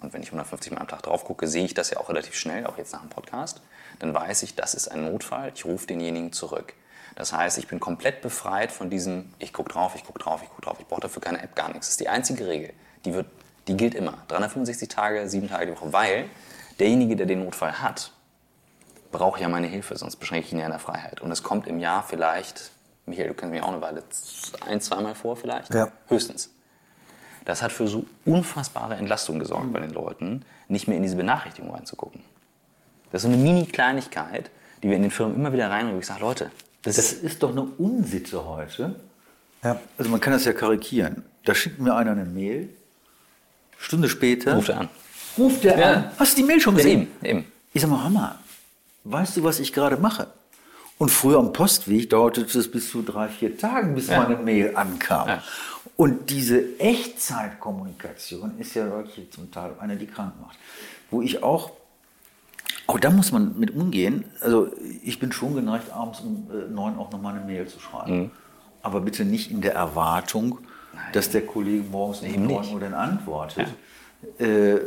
Und wenn ich 150 Mal am Tag drauf gucke, sehe ich das ja auch relativ schnell, auch jetzt nach dem Podcast. Dann weiß ich, das ist ein Notfall. Ich rufe denjenigen zurück. Das heißt, ich bin komplett befreit von diesem, ich gucke drauf, ich gucke drauf, ich gucke drauf. Ich brauche dafür keine App, gar nichts. Das ist die einzige Regel. Die, wird, die gilt immer. 365 Tage, sieben Tage die Woche. Weil derjenige, der den Notfall hat, braucht ja meine Hilfe, sonst beschränke ich ihn ja in der Freiheit. Und es kommt im Jahr vielleicht, Michael, du kennst mich auch eine Weile, ein, zweimal vor vielleicht, ja. höchstens. Das hat für so unfassbare Entlastung gesorgt bei den Leuten, nicht mehr in diese Benachrichtigung reinzugucken. Das ist so eine Mini-Kleinigkeit, die wir in den Firmen immer wieder reinbringen, wo ich sage, Leute, das, das ist doch eine Unsitte heute. Ja. Also man kann das ja karikieren. Da schickt mir einer eine Mail, Stunde später. Ruft er an. Ruft er ja. an. Hast du die Mail schon gesehen? Ja, eben, eben. Ich sag mal, Hammer, weißt du, was ich gerade mache? Und früher am Postweg dauerte es bis zu drei, vier Tagen, bis ja. meine Mail ankam. Ja. Und diese Echtzeitkommunikation ist ja wirklich zum Teil eine, die krank macht. Wo ich auch auch da muss man mit umgehen. Also ich bin schon geneigt, abends um äh, neun auch nochmal eine Mail zu schreiben. Mhm. Aber bitte nicht in der Erwartung, Nein. dass der Kollege morgens um neun Uhr dann antwortet. Ja. Äh,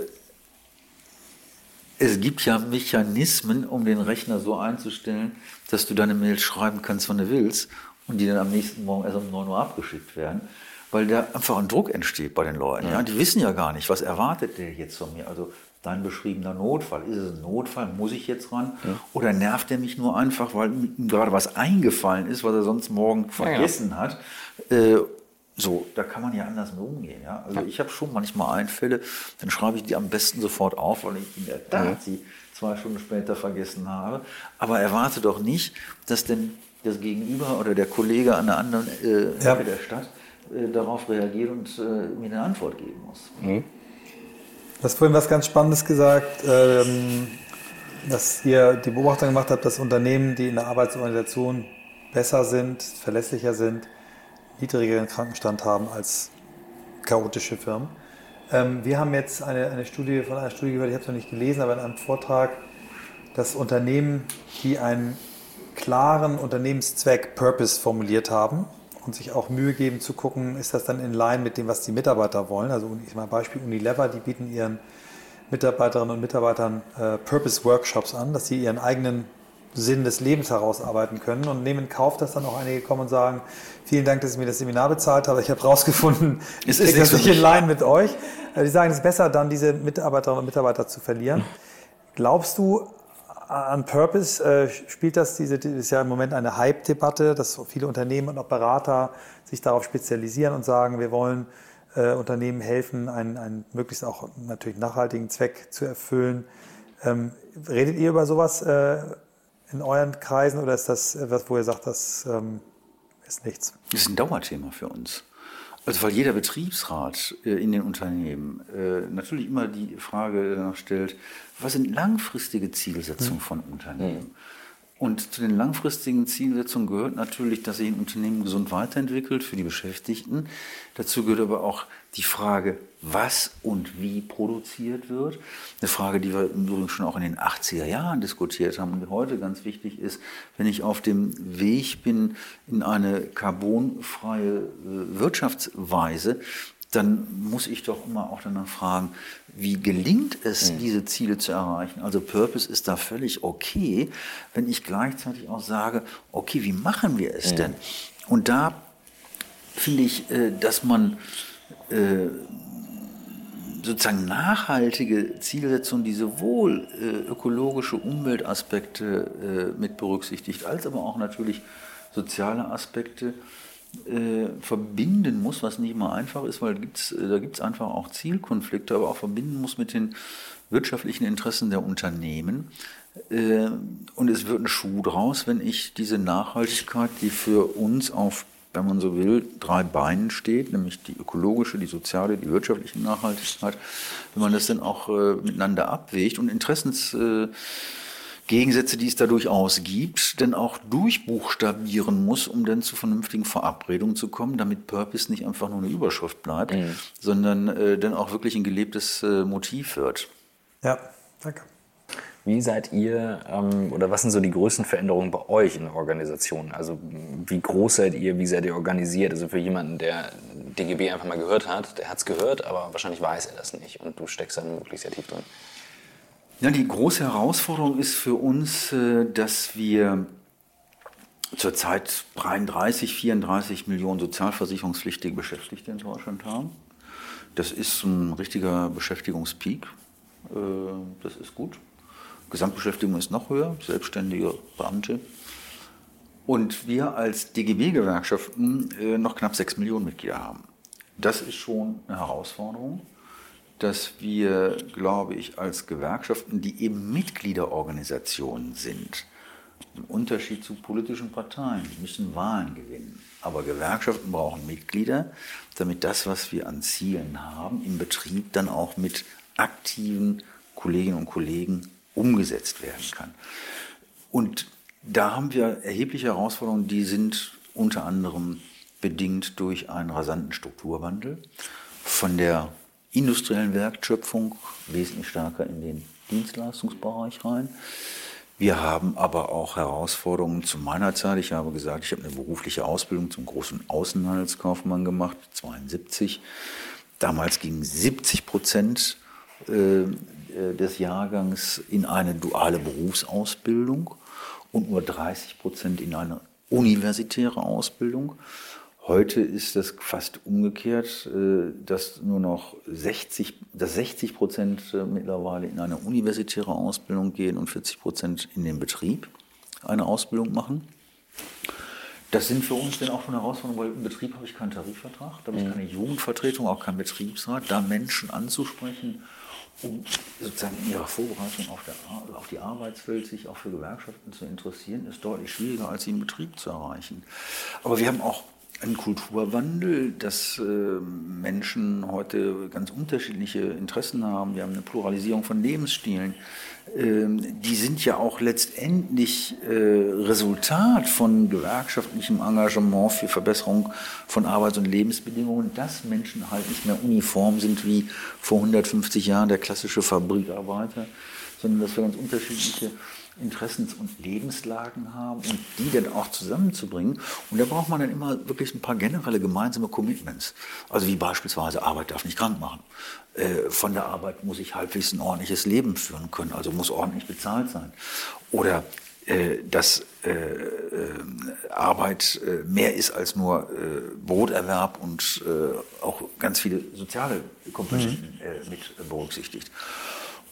es gibt ja Mechanismen, um den Rechner so einzustellen, dass du deine Mail schreiben kannst, wann du willst und die dann am nächsten Morgen erst um 9 Uhr abgeschickt werden, weil da einfach ein Druck entsteht bei den Leuten. Ja. ja. Die wissen ja gar nicht, was erwartet der jetzt von mir. Also dein beschriebener Notfall. Ist es ein Notfall? Muss ich jetzt ran? Ja. Oder nervt er mich nur einfach, weil ihm gerade was eingefallen ist, was er sonst morgen vergessen ja, ja. hat? Äh, so, da kann man ja anders mit umgehen. Ja? Also ich habe schon manchmal Einfälle, dann schreibe ich die am besten sofort auf, weil ich in der Tat sie zwei Stunden später vergessen habe. Aber erwarte doch nicht, dass denn das Gegenüber oder der Kollege an der anderen äh, Ecke der Stadt äh, darauf reagiert und äh, mir eine Antwort geben muss. Mhm. Du hast vorhin was ganz Spannendes gesagt, ähm, dass ihr die Beobachtung gemacht habt, dass Unternehmen, die in der Arbeitsorganisation besser sind, verlässlicher sind, niedrigeren Krankenstand haben als chaotische Firmen. Ähm, wir haben jetzt eine, eine Studie von einer Studie gehört, ich habe es noch nicht gelesen, aber in einem Vortrag, dass Unternehmen, die einen klaren Unternehmenszweck, Purpose formuliert haben, und sich auch Mühe geben zu gucken, ist das dann in line mit dem, was die Mitarbeiter wollen. Also ich mal Beispiel Unilever, die bieten ihren Mitarbeiterinnen und Mitarbeitern äh, Purpose-Workshops an, dass sie ihren eigenen Sinn des Lebens herausarbeiten können und nehmen in Kauf, dass dann auch einige kommen und sagen, vielen Dank, dass ich mir das Seminar bezahlt habe, ich habe herausgefunden, es ist das nicht in line mit euch. Äh, die sagen, es ist besser, dann diese Mitarbeiterinnen und Mitarbeiter zu verlieren. Glaubst du, an Purpose äh, spielt das, diese, das ist ja im Moment eine Hype-Debatte, dass viele Unternehmen und auch Berater sich darauf spezialisieren und sagen, wir wollen äh, Unternehmen helfen, einen, einen möglichst auch natürlich nachhaltigen Zweck zu erfüllen. Ähm, redet ihr über sowas äh, in euren Kreisen oder ist das etwas, wo ihr sagt, das ähm, ist nichts? Das ist ein Dauerthema für uns. Also weil jeder Betriebsrat äh, in den Unternehmen äh, natürlich immer die Frage danach stellt, was sind langfristige Zielsetzungen hm. von Unternehmen? Und zu den langfristigen Zielsetzungen gehört natürlich, dass sich ein Unternehmen gesund weiterentwickelt für die Beschäftigten. Dazu gehört aber auch die Frage, was und wie produziert wird. Eine Frage, die wir übrigens schon auch in den 80er Jahren diskutiert haben und heute ganz wichtig ist, wenn ich auf dem Weg bin in eine carbonfreie äh, Wirtschaftsweise, dann muss ich doch immer auch danach fragen, wie gelingt es, mhm. diese Ziele zu erreichen? Also Purpose ist da völlig okay, wenn ich gleichzeitig auch sage, okay, wie machen wir es mhm. denn? Und da finde ich, äh, dass man äh, sozusagen nachhaltige Zielsetzungen, die sowohl äh, ökologische Umweltaspekte mit berücksichtigt, als aber auch natürlich soziale Aspekte, äh, verbinden muss, was nicht immer einfach ist, weil gibt's, äh, da gibt es einfach auch Zielkonflikte, aber auch verbinden muss mit den wirtschaftlichen Interessen der Unternehmen. Äh, und es wird ein Schuh draus, wenn ich diese Nachhaltigkeit, die für uns auf, wenn man so will, drei Beinen steht, nämlich die ökologische, die soziale, die wirtschaftliche Nachhaltigkeit, wenn man das dann auch äh, miteinander abwägt und Interessens äh, Gegensätze, die es da durchaus gibt, denn auch durchbuchstabieren muss, um dann zu vernünftigen Verabredungen zu kommen, damit Purpose nicht einfach nur eine Überschrift bleibt, mhm. sondern äh, dann auch wirklich ein gelebtes äh, Motiv wird. Ja, danke. Wie seid ihr ähm, oder was sind so die größten Veränderungen bei euch in der Organisation? Also wie groß seid ihr, wie seid ihr organisiert? Also für jemanden, der DGB einfach mal gehört hat, der hat es gehört, aber wahrscheinlich weiß er das nicht und du steckst dann wirklich sehr tief drin. Ja, die große Herausforderung ist für uns, äh, dass wir zurzeit 33, 34 Millionen sozialversicherungspflichtige Beschäftigte in Deutschland haben. Das ist ein richtiger Beschäftigungspeak. Äh, das ist gut. Gesamtbeschäftigung ist noch höher, selbstständige Beamte. Und wir als DGB-Gewerkschaften äh, noch knapp 6 Millionen Mitglieder haben. Das ist schon eine Herausforderung dass wir, glaube ich, als Gewerkschaften, die eben Mitgliederorganisationen sind, im Unterschied zu politischen Parteien, die müssen Wahlen gewinnen. Aber Gewerkschaften brauchen Mitglieder, damit das, was wir an Zielen haben, im Betrieb dann auch mit aktiven Kolleginnen und Kollegen umgesetzt werden kann. Und da haben wir erhebliche Herausforderungen, die sind unter anderem bedingt durch einen rasanten Strukturwandel von der industriellen Wertschöpfung wesentlich stärker in den Dienstleistungsbereich rein. Wir haben aber auch Herausforderungen zu meiner Zeit. Ich habe gesagt, ich habe eine berufliche Ausbildung zum großen Außenhandelskaufmann gemacht, 72. Damals gingen 70 Prozent äh, des Jahrgangs in eine duale Berufsausbildung und nur 30 Prozent in eine universitäre Ausbildung. Heute ist das fast umgekehrt, äh, dass nur noch 60, dass 60 Prozent äh, mittlerweile in eine universitäre Ausbildung gehen und 40 Prozent in den Betrieb eine Ausbildung machen. Das sind für uns dann auch schon Herausforderungen, weil im Betrieb habe ich keinen Tarifvertrag, da habe ich mhm. keine Jugendvertretung, auch keinen Betriebsrat, da Menschen anzusprechen, um sozusagen in ihrer Vorbereitung auf, der, auf die Arbeitswelt sich auch für Gewerkschaften zu interessieren, ist deutlich schwieriger, als sie im Betrieb zu erreichen. Aber wir haben auch ein Kulturwandel, dass äh, Menschen heute ganz unterschiedliche Interessen haben. Wir haben eine Pluralisierung von Lebensstilen. Ähm, die sind ja auch letztendlich äh, Resultat von gewerkschaftlichem Engagement für Verbesserung von Arbeits- und Lebensbedingungen, dass Menschen halt nicht mehr uniform sind wie vor 150 Jahren der klassische Fabrikarbeiter, sondern dass wir ganz unterschiedliche Interessens- und Lebenslagen haben und die dann auch zusammenzubringen. Und da braucht man dann immer wirklich ein paar generelle gemeinsame Commitments. Also wie beispielsweise Arbeit darf nicht krank machen. Äh, von der Arbeit muss ich halbwegs ein ordentliches Leben führen können, also muss ordentlich bezahlt sein. Oder äh, dass äh, Arbeit mehr ist als nur Broterwerb und auch ganz viele soziale Komponenten mhm. mit berücksichtigt.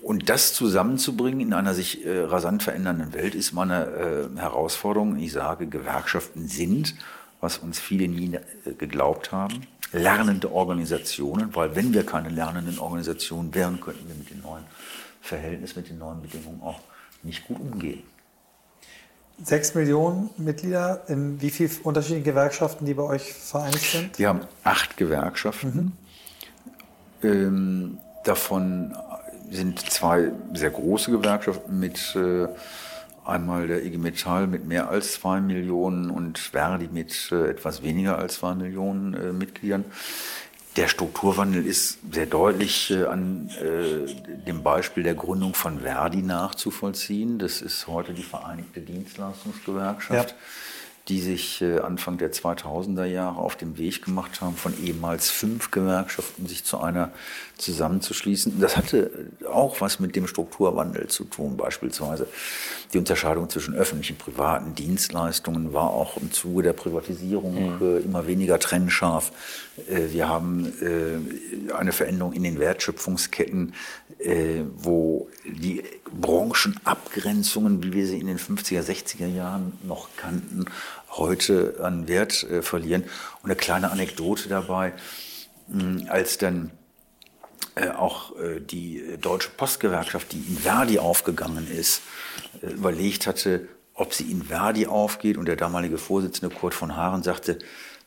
Und das zusammenzubringen in einer sich äh, rasant verändernden Welt ist mal eine äh, Herausforderung. Ich sage, Gewerkschaften sind, was uns viele nie äh, geglaubt haben, lernende Organisationen, weil wenn wir keine lernenden Organisationen wären, könnten wir mit den neuen Verhältnissen, mit den neuen Bedingungen auch nicht gut umgehen. Sechs Millionen Mitglieder, in wie vielen unterschiedlichen Gewerkschaften, die bei euch vereinigt sind? Wir haben acht Gewerkschaften. Mhm. Ähm, davon sind zwei sehr große Gewerkschaften mit äh, einmal der IG Metall mit mehr als zwei Millionen und Verdi mit äh, etwas weniger als zwei Millionen äh, Mitgliedern. Der Strukturwandel ist sehr deutlich äh, an äh, dem Beispiel der Gründung von Verdi nachzuvollziehen. Das ist heute die Vereinigte Dienstleistungsgewerkschaft. Ja die sich äh, Anfang der 2000er Jahre auf den Weg gemacht haben, von ehemals fünf Gewerkschaften sich zu einer zusammenzuschließen. Das hatte auch was mit dem Strukturwandel zu tun, beispielsweise. Die Unterscheidung zwischen öffentlichen und privaten Dienstleistungen war auch im Zuge der Privatisierung mhm. Äh, immer weniger trennscharf. Äh, wir haben eine Veränderung in den Wertschöpfungsketten, wo die Branchenabgrenzungen, wie wir sie in den 50er, 60er Jahren noch kannten, heute an Wert äh, verlieren. Und eine kleine Anekdote dabei, mh, als dann äh, auch äh, die Deutsche Postgewerkschaft, die in Verdi aufgegangen ist, äh, überlegt hatte, ob sie in Verdi aufgeht. Und der damalige Vorsitzende Kurt von Haaren sagte,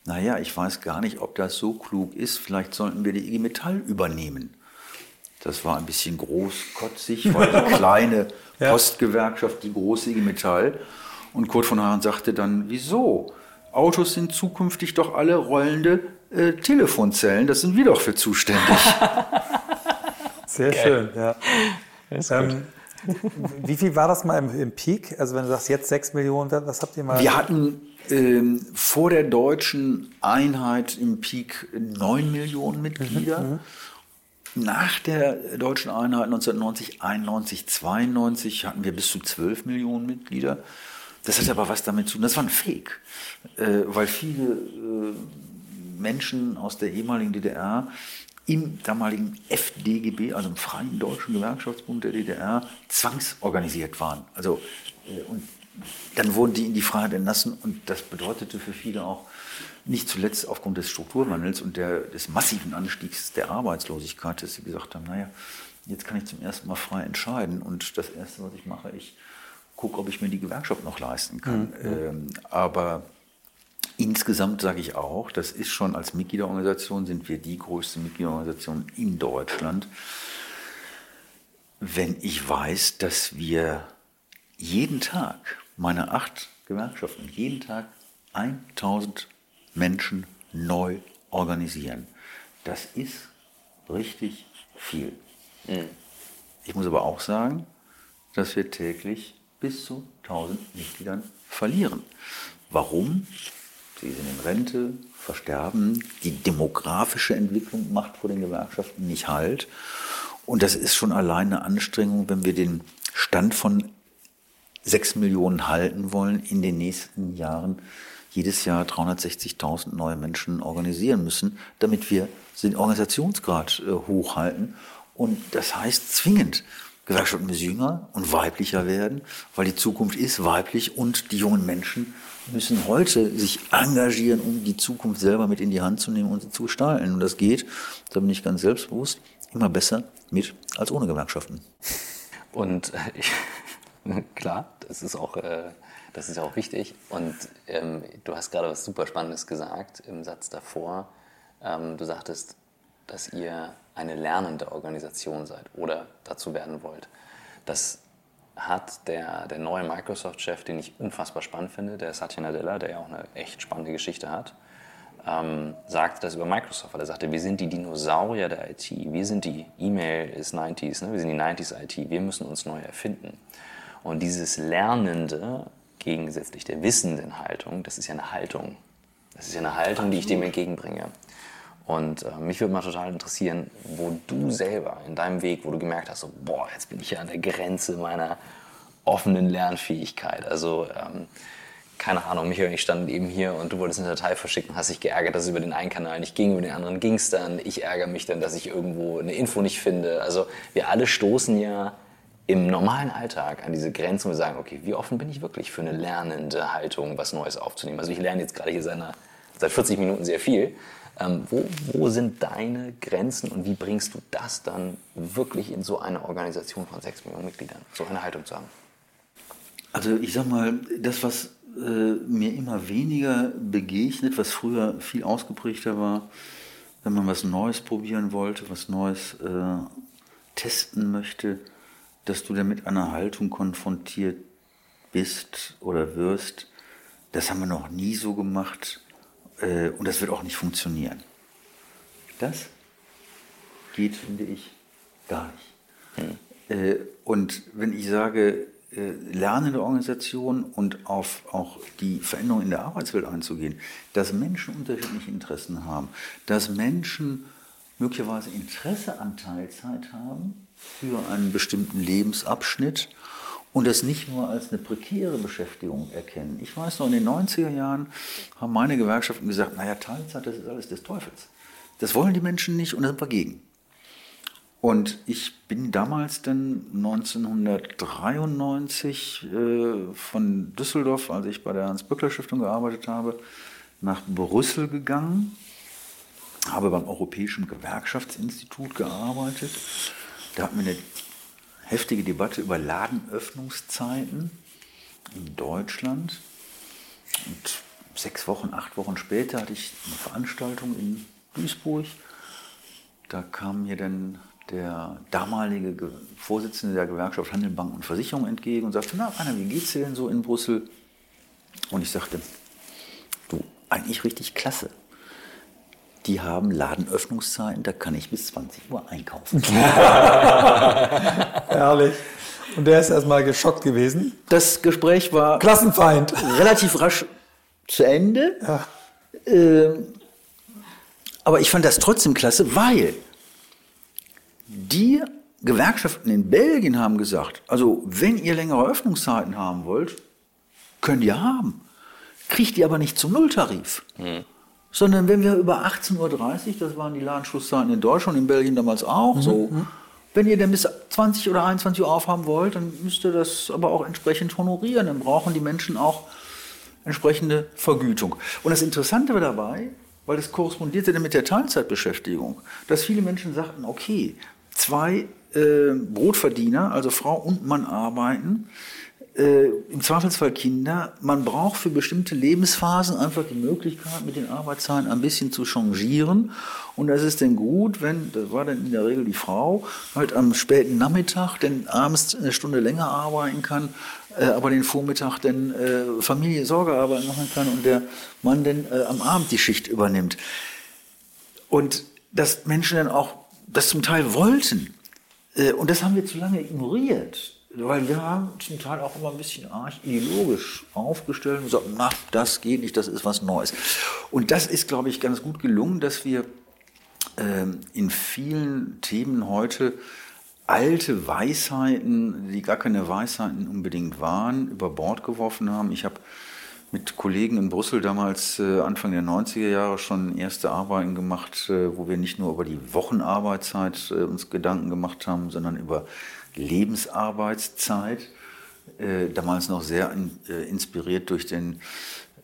naja, ich weiß gar nicht, ob das so klug ist. Vielleicht sollten wir die IG Metall übernehmen. Das war ein bisschen großkotzig, weil die kleine Postgewerkschaft, die große IG Metall. Und Kurt von Haaren sagte dann, wieso? Autos sind zukünftig doch alle rollende äh, Telefonzellen, das sind wir doch für zuständig. Sehr Geil. schön, ja. Ähm, wie viel war das mal im, im, Peak? Also wenn du sagst, jetzt 6 Millionen, was habt ihr mal? Wir hatten ähm, vor der deutschen Einheit im Peak 9 Millionen Mitglieder. Mhm, mhm. Nach der deutschen Einheit 1990, 91, 92 hatten wir bis zu 12 Millionen Mitglieder. Das hat aber was damit zu tun, das war ein Fake, äh, weil viele äh, Menschen aus der ehemaligen DDR im damaligen FDGB, also im Freien Deutschen Gewerkschaftsbund der DDR, zwangsorganisiert waren. Also, äh, und dann wurden die in die Freiheit entlassen und das bedeutete für viele auch, nicht zuletzt aufgrund des Strukturwandels und der, des massiven Anstiegs der Arbeitslosigkeit, dass sie gesagt haben, naja, jetzt kann ich zum ersten Mal frei entscheiden und das Erste, was ich mache, ich gucke, ob ich mir die Gewerkschaft noch leisten kann. Mhm. Ähm, aber insgesamt sage ich auch, das ist schon als Mitgliederorganisation, sind wir die größte Mitgliederorganisation in Deutschland. Wenn ich weiß, dass wir jeden Tag, meine acht Gewerkschaften, jeden Tag 1000 Menschen neu organisieren. Das ist richtig viel. Mhm. Ich muss aber auch sagen, dass wir täglich bis zu 1000 Mitgliedern verlieren. Warum? Sie sind in Rente, versterben. Die demografische Entwicklung macht vor den Gewerkschaften nicht Halt. Und das ist schon allein eine Anstrengung, wenn wir den Stand von 6 Millionen halten wollen, in den nächsten Jahren jedes Jahr 360.000 neue Menschen organisieren müssen, damit wir den Organisationsgrad äh, hochhalten. Und das heißt zwingend, Gewerkschaften müssen jünger und weiblicher werden, weil die Zukunft ist weiblich und die jungen Menschen müssen heute sich engagieren, um die Zukunft selber mit in die Hand zu nehmen und sie zu gestalten. Und das geht, da bin ich ganz selbstbewusst, immer besser mit als ohne Gewerkschaften. Und äh, ich, klar, das ist auch, äh, das ist auch wichtig. Und ähm, du hast gerade was super Spannendes gesagt im Satz davor. Ähm, du sagtest, dass ihr eine lernende Organisation seid oder dazu werden wollt. Das hat der, der neue Microsoft-Chef, den ich unfassbar spannend finde, der Satya Nadella, der ja auch eine echt spannende Geschichte hat, ähm, sagte das über Microsoft, weil er sagte, wir sind die Dinosaurier der IT, wir sind die E-Mail ist 90s, ne? wir sind die 90s IT, wir müssen uns neu erfinden. Und dieses Lernende, gegensätzlich der wissenden Haltung, das ist ja eine Haltung. Das ist ja eine Haltung, die ich dem entgegenbringe. Und äh, mich würde mal total interessieren, wo du selber in deinem Weg, wo du gemerkt hast, so, boah, jetzt bin ich ja an der Grenze meiner offenen Lernfähigkeit. Also, ähm, keine Ahnung, Michael ich standen eben hier und du wolltest eine Datei verschicken, hast dich geärgert, dass es über den einen Kanal nicht ging, über den anderen ging es dann. Ich ärgere mich dann, dass ich irgendwo eine Info nicht finde. Also wir alle stoßen ja im normalen Alltag an diese Grenze und sagen, okay, wie offen bin ich wirklich für eine lernende Haltung, was Neues aufzunehmen? Also ich lerne jetzt gerade hier seit, seit 40 Minuten sehr viel. Ähm, wo, wo sind deine Grenzen und wie bringst du das dann wirklich in so eine Organisation von sechs Millionen Mitgliedern, so eine Haltung zu haben? Also ich sag mal, das, was äh, mir immer weniger begegnet, was früher viel ausgeprägter war, wenn man was Neues probieren wollte, was Neues äh, testen möchte, dass du damit einer Haltung konfrontiert bist oder wirst, das haben wir noch nie so gemacht äh, und das wird auch nicht funktionieren. Das geht, finde ich, gar nicht. Hm. Äh, und wenn ich sage, äh, lernende Organisation und auf auch die Veränderung in der Arbeitswelt einzugehen, dass Menschen unterschiedliche Interessen haben, dass Menschen möglicherweise Interesse an Teilzeit haben für einen bestimmten Lebensabschnitt und das nicht nur als eine prekäre Beschäftigung erkennen. Ich weiß noch, in den 90er Jahren haben meine Gewerkschaften gesagt, naja, Teilzeit, das ist alles des Teufels. Das wollen die Menschen nicht und da sind wir gegen. Und ich bin damals dann 1993 äh, von Düsseldorf, als ich bei der Hans-Böckler-Stiftung gearbeitet habe, nach Brüssel gegangen, habe beim Europäischen Gewerkschaftsinstitut gearbeitet. Da hatten wir eine heftige Debatte über Ladenöffnungszeiten in Deutschland. Und sechs Wochen, acht Wochen später hatte ich eine Veranstaltung in Duisburg. Da kam mir dann der damalige Vorsitzende der Gewerkschaft Handel, Bank und Versicherung entgegen und sagte, na Rainer, wie geht's dir denn so in Brüssel? Und ich sagte, du, eigentlich richtig klasse. Die haben Ladenöffnungszeiten, da kann ich bis 20 Uhr einkaufen. Herrlich. Und der ist erstmal geschockt gewesen. Das Gespräch war Klassenfeind. relativ rasch zu Ende. Ja. Ähm, aber ich fand das trotzdem klasse, weil die Gewerkschaften in Belgien haben gesagt, also wenn ihr längere Öffnungszeiten haben wollt, könnt ihr haben. Kriegt ihr aber nicht zum Nulltarif. Mhm. Sondern wenn wir über 18.30 Uhr, das waren die Ladenschlusszeiten in Deutschland, in Belgien damals auch mhm. so, mhm. wenn ihr dann bis 20 oder 21 Uhr aufhaben wollt, dann müsst ihr das aber auch entsprechend honorieren. Dann brauchen die Menschen auch entsprechende Vergütung. Und das Interessante dabei, weil das korrespondierte dann mit der Teilzeitbeschäftigung, dass viele Menschen sagten, okay, zwei äh, Brotverdiener, also Frau und Mann arbeiten, äh, im Zweifelsfall Kinder. Man braucht für bestimmte Lebensphasen einfach die Möglichkeit, mit den Arbeitszeiten ein bisschen zu changieren. Und das ist dann gut, wenn, das war dann in der Regel die Frau, halt am späten Nachmittag, denn abends eine Stunde länger arbeiten kann, äh, aber den Vormittag dann äh, Familie Sorgearbeit machen kann und der Mann dann äh, am Abend die Schicht übernimmt. Und dass Menschen dann auch das zum Teil wollten. Äh, und das haben wir zu lange ignoriert. Weil wir haben zum Teil auch immer ein bisschen arg ideologisch aufgestellt und gesagt, na, das geht nicht, das ist was Neues. Und das ist, glaube ich, ganz gut gelungen, dass wir ähm, in vielen Themen heute alte Weisheiten, die gar keine Weisheiten unbedingt waren, über Bord geworfen haben. Ich habe mit Kollegen in Brüssel damals äh, Anfang der 90er Jahre schon erste Arbeiten gemacht, äh, wo wir nicht nur über die Wochenarbeitszeit äh, uns Gedanken gemacht haben, sondern über Lebensarbeitszeit. damals noch sehr inspiriert durch den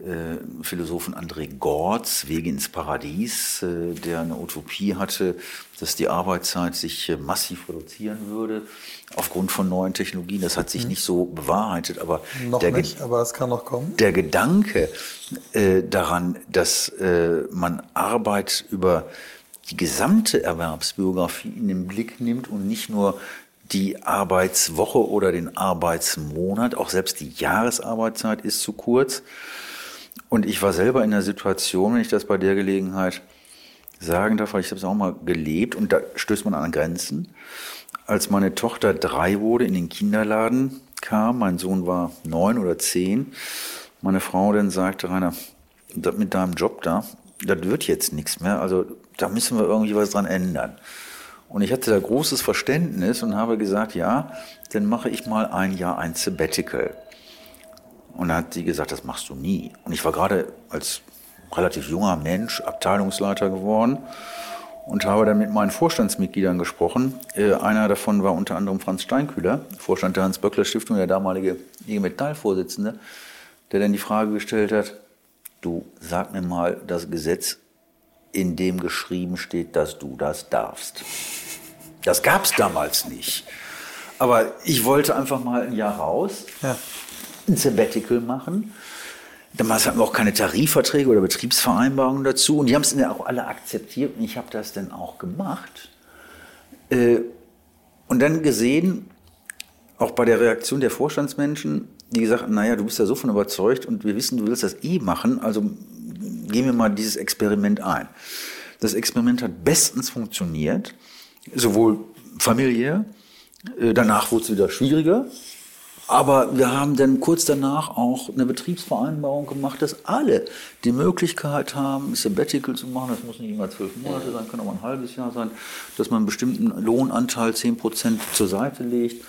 äh, Philosophen André Gortz, Wege ins Paradies, äh, der eine Utopie hatte, dass die Arbeitszeit sich äh, massiv reduzieren würde aufgrund von neuen Technologien. Das hat sich mhm. nicht so bewahrheitet, aber noch der nicht, aber es kann noch kommen. Der Gedanke äh, daran, dass äh, man Arbeit über die gesamte Erwerbsbiografie in den Blick nimmt und nicht nur die Arbeitswoche oder den Arbeitsmonat, auch selbst die Jahresarbeitszeit ist zu kurz. Und ich war selber in der Situation, wenn ich das bei der Gelegenheit sagen darf, weil ich habe es auch mal gelebt und da stößt man an Grenzen. Als meine Tochter drei wurde, in den Kinderladen kam, mein Sohn war neun oder zehn, meine Frau dann sagte, Rainer, mit deinem Job da, das wird jetzt nichts mehr, also da müssen wir irgendwie was dran ändern. Und ich hatte da großes Verständnis und habe gesagt, ja, dann mache ich mal ein Jahr ein Sabbatical. Und dann hat sie gesagt, das machst du nie. Und ich war gerade als relativ junger Mensch Abteilungsleiter geworden und habe dann mit meinen Vorstandsmitgliedern gesprochen. Äh, einer davon war unter anderem Franz Steinkühler, Vorstand der Hans-Böckler-Stiftung, der damalige IG Metall-Vorsitzende, der dann die Frage gestellt hat, du sag mir mal das Gesetz, in dem geschrieben steht, dass du das darfst. Das gab es damals nicht. Aber ich wollte einfach mal ein Jahr raus. Ja ein Sabbatical machen. Damals hatten wir auch keine Tarifverträge oder Betriebsvereinbarungen dazu. Und die haben es dann auch alle akzeptiert und ich habe das dann auch gemacht. Äh, und dann gesehen, auch bei der Reaktion der Vorstandsmenschen, die gesagt haben, naja, du bist ja so von überzeugt und wir wissen, du willst das eh machen, also gehen wir mal dieses Experiment ein. Das Experiment hat bestens funktioniert, sowohl familiär, äh, danach wurde es wieder schwieriger, Aber wir haben dann kurz danach auch eine Betriebsvereinbarung gemacht, dass alle die Möglichkeit haben, Sabbatical zu machen. Das muss nicht immer zwölf Monate sein, kann auch ein halbes Jahr sein, dass man einen bestimmten Lohnanteil, 10 Prozent zur Seite legt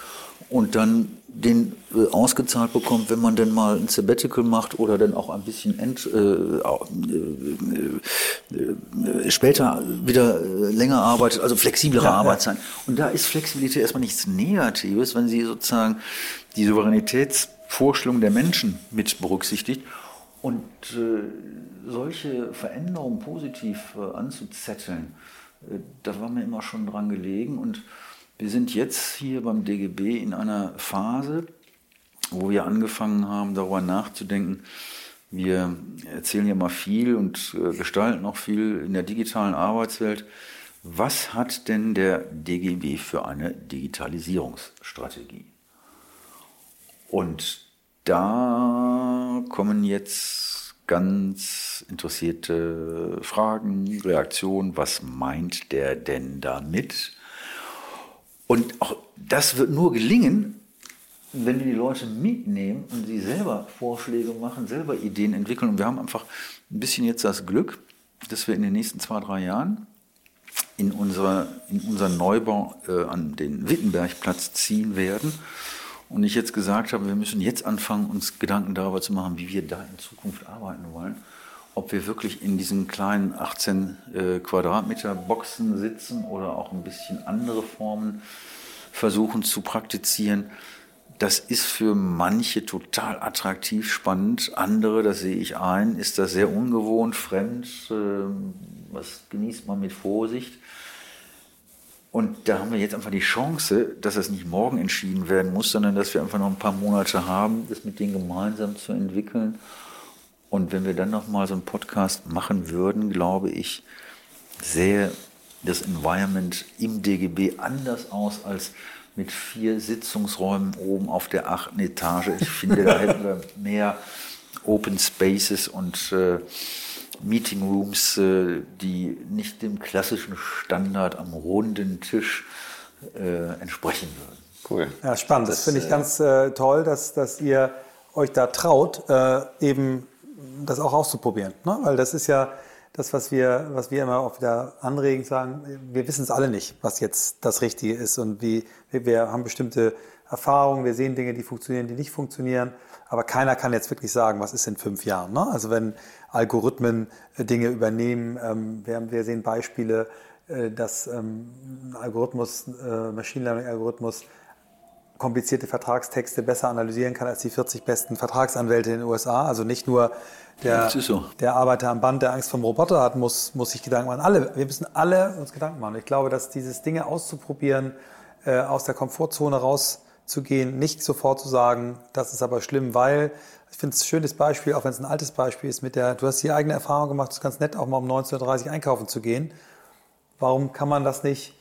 und dann den äh, ausgezahlt bekommt, wenn man denn mal ein Sabbatical macht oder dann auch ein bisschen ent, äh, äh, äh, später wieder äh, länger arbeitet, also flexiblere ja, Arbeitszeit. Ja. Und da ist Flexibilität erstmal nichts Negatives, wenn Sie sozusagen die Souveränitätsvorstellung der Menschen mit berücksichtigt. Und äh, solche Veränderungen positiv anzuzetteln, da war mir immer schon dran gelegen und wir sind jetzt hier beim DGB in einer Phase, wo wir angefangen haben, darüber nachzudenken. Wir erzählen ja mal viel und äh, gestalten auch viel in der digitalen Arbeitswelt. Was hat denn der DGB für eine Digitalisierungsstrategie? Und da kommen jetzt ganz interessierte Fragen, Reaktionen. Was meint der denn damit? Und auch das wird nur gelingen, wenn wir die Leute mitnehmen und sie selber Vorschläge machen, selber Ideen entwickeln. Und wir haben einfach ein bisschen jetzt das Glück, dass wir in den nächsten zwei, drei Jahren in, unserer, in unseren Neubau äh, an den Wittenbergplatz ziehen werden. Und ich jetzt gesagt habe, wir müssen jetzt anfangen, uns Gedanken darüber zu machen, wie wir da in Zukunft arbeiten wollen ob wir wirklich in diesen kleinen 18 äh, Quadratmeter Boxen sitzen oder auch ein bisschen andere Formen versuchen zu praktizieren. Das ist für manche total attraktiv, spannend. Andere, das sehe ich ein, ist das sehr ungewohnt, fremd. Äh, was genießt man mit Vorsicht? Und da haben wir jetzt einfach die Chance, dass das nicht morgen entschieden werden muss, sondern dass wir einfach noch ein paar Monate haben, das mit denen gemeinsam zu entwickeln und wenn wir dann nochmal so einen Podcast machen würden, glaube ich, sähe das Environment im DGB anders aus als mit vier Sitzungsräumen oben auf der achten Etage. Ich finde, da hätten wir mehr Open Spaces und äh, Meeting Rooms, äh, die nicht dem klassischen Standard am runden Tisch äh, entsprechen würden. Cool. Ja, spannend. Das, das finde ich äh, ganz äh, toll, dass, dass ihr euch da traut, äh, eben das auch auszuprobieren. Ne? Weil das ist ja das, was wir, was wir immer auch wieder anregen, sagen, wir wissen es alle nicht, was jetzt das Richtige ist. Und wie, wir haben bestimmte Erfahrungen, wir sehen Dinge, die funktionieren, die nicht funktionieren. Aber keiner kann jetzt wirklich sagen, was ist in fünf Jahren. Ne? Also wenn Algorithmen äh, Dinge übernehmen, ähm, wir, wir sehen Beispiele, äh, dass ähm, ein Algorithmus, äh, Machine Learning Algorithmus komplizierte Vertragstexte besser analysieren kann als die 40 besten Vertragsanwälte in den USA. Also nicht nur der, so. der Arbeiter am Band, der Angst vom Roboter hat, muss, muss sich Gedanken machen. Alle, wir müssen alle uns Gedanken machen. Ich glaube, dass dieses Dinge auszuprobieren, äh, aus der Komfortzone rauszugehen, nicht sofort zu sagen, das ist aber schlimm, weil ich finde es ein schönes Beispiel, auch wenn es ein altes Beispiel ist, mit der, du hast die eigene Erfahrung gemacht, es ist ganz nett, auch mal um 19.30 Uhr einkaufen zu gehen. Warum kann man das nicht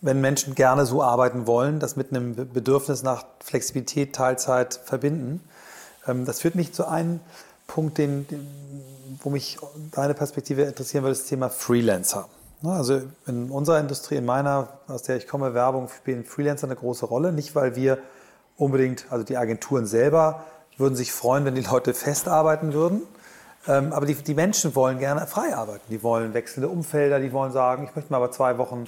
wenn Menschen gerne so arbeiten wollen, das mit einem Bedürfnis nach Flexibilität, Teilzeit verbinden. Ähm, das führt mich zu einem Punkt, den, wo mich deine Perspektive interessieren würde, das Thema Freelancer. Also in unserer Industrie, in meiner, aus der ich komme, Werbung, spielen Freelancer eine große Rolle. Nicht, weil wir unbedingt, also die Agenturen selber würden sich freuen, wenn die Leute festarbeiten würden. Ähm, aber die, die Menschen wollen gerne frei arbeiten. Die wollen wechselnde Umfelder, die wollen sagen, ich möchte mal aber zwei Wochen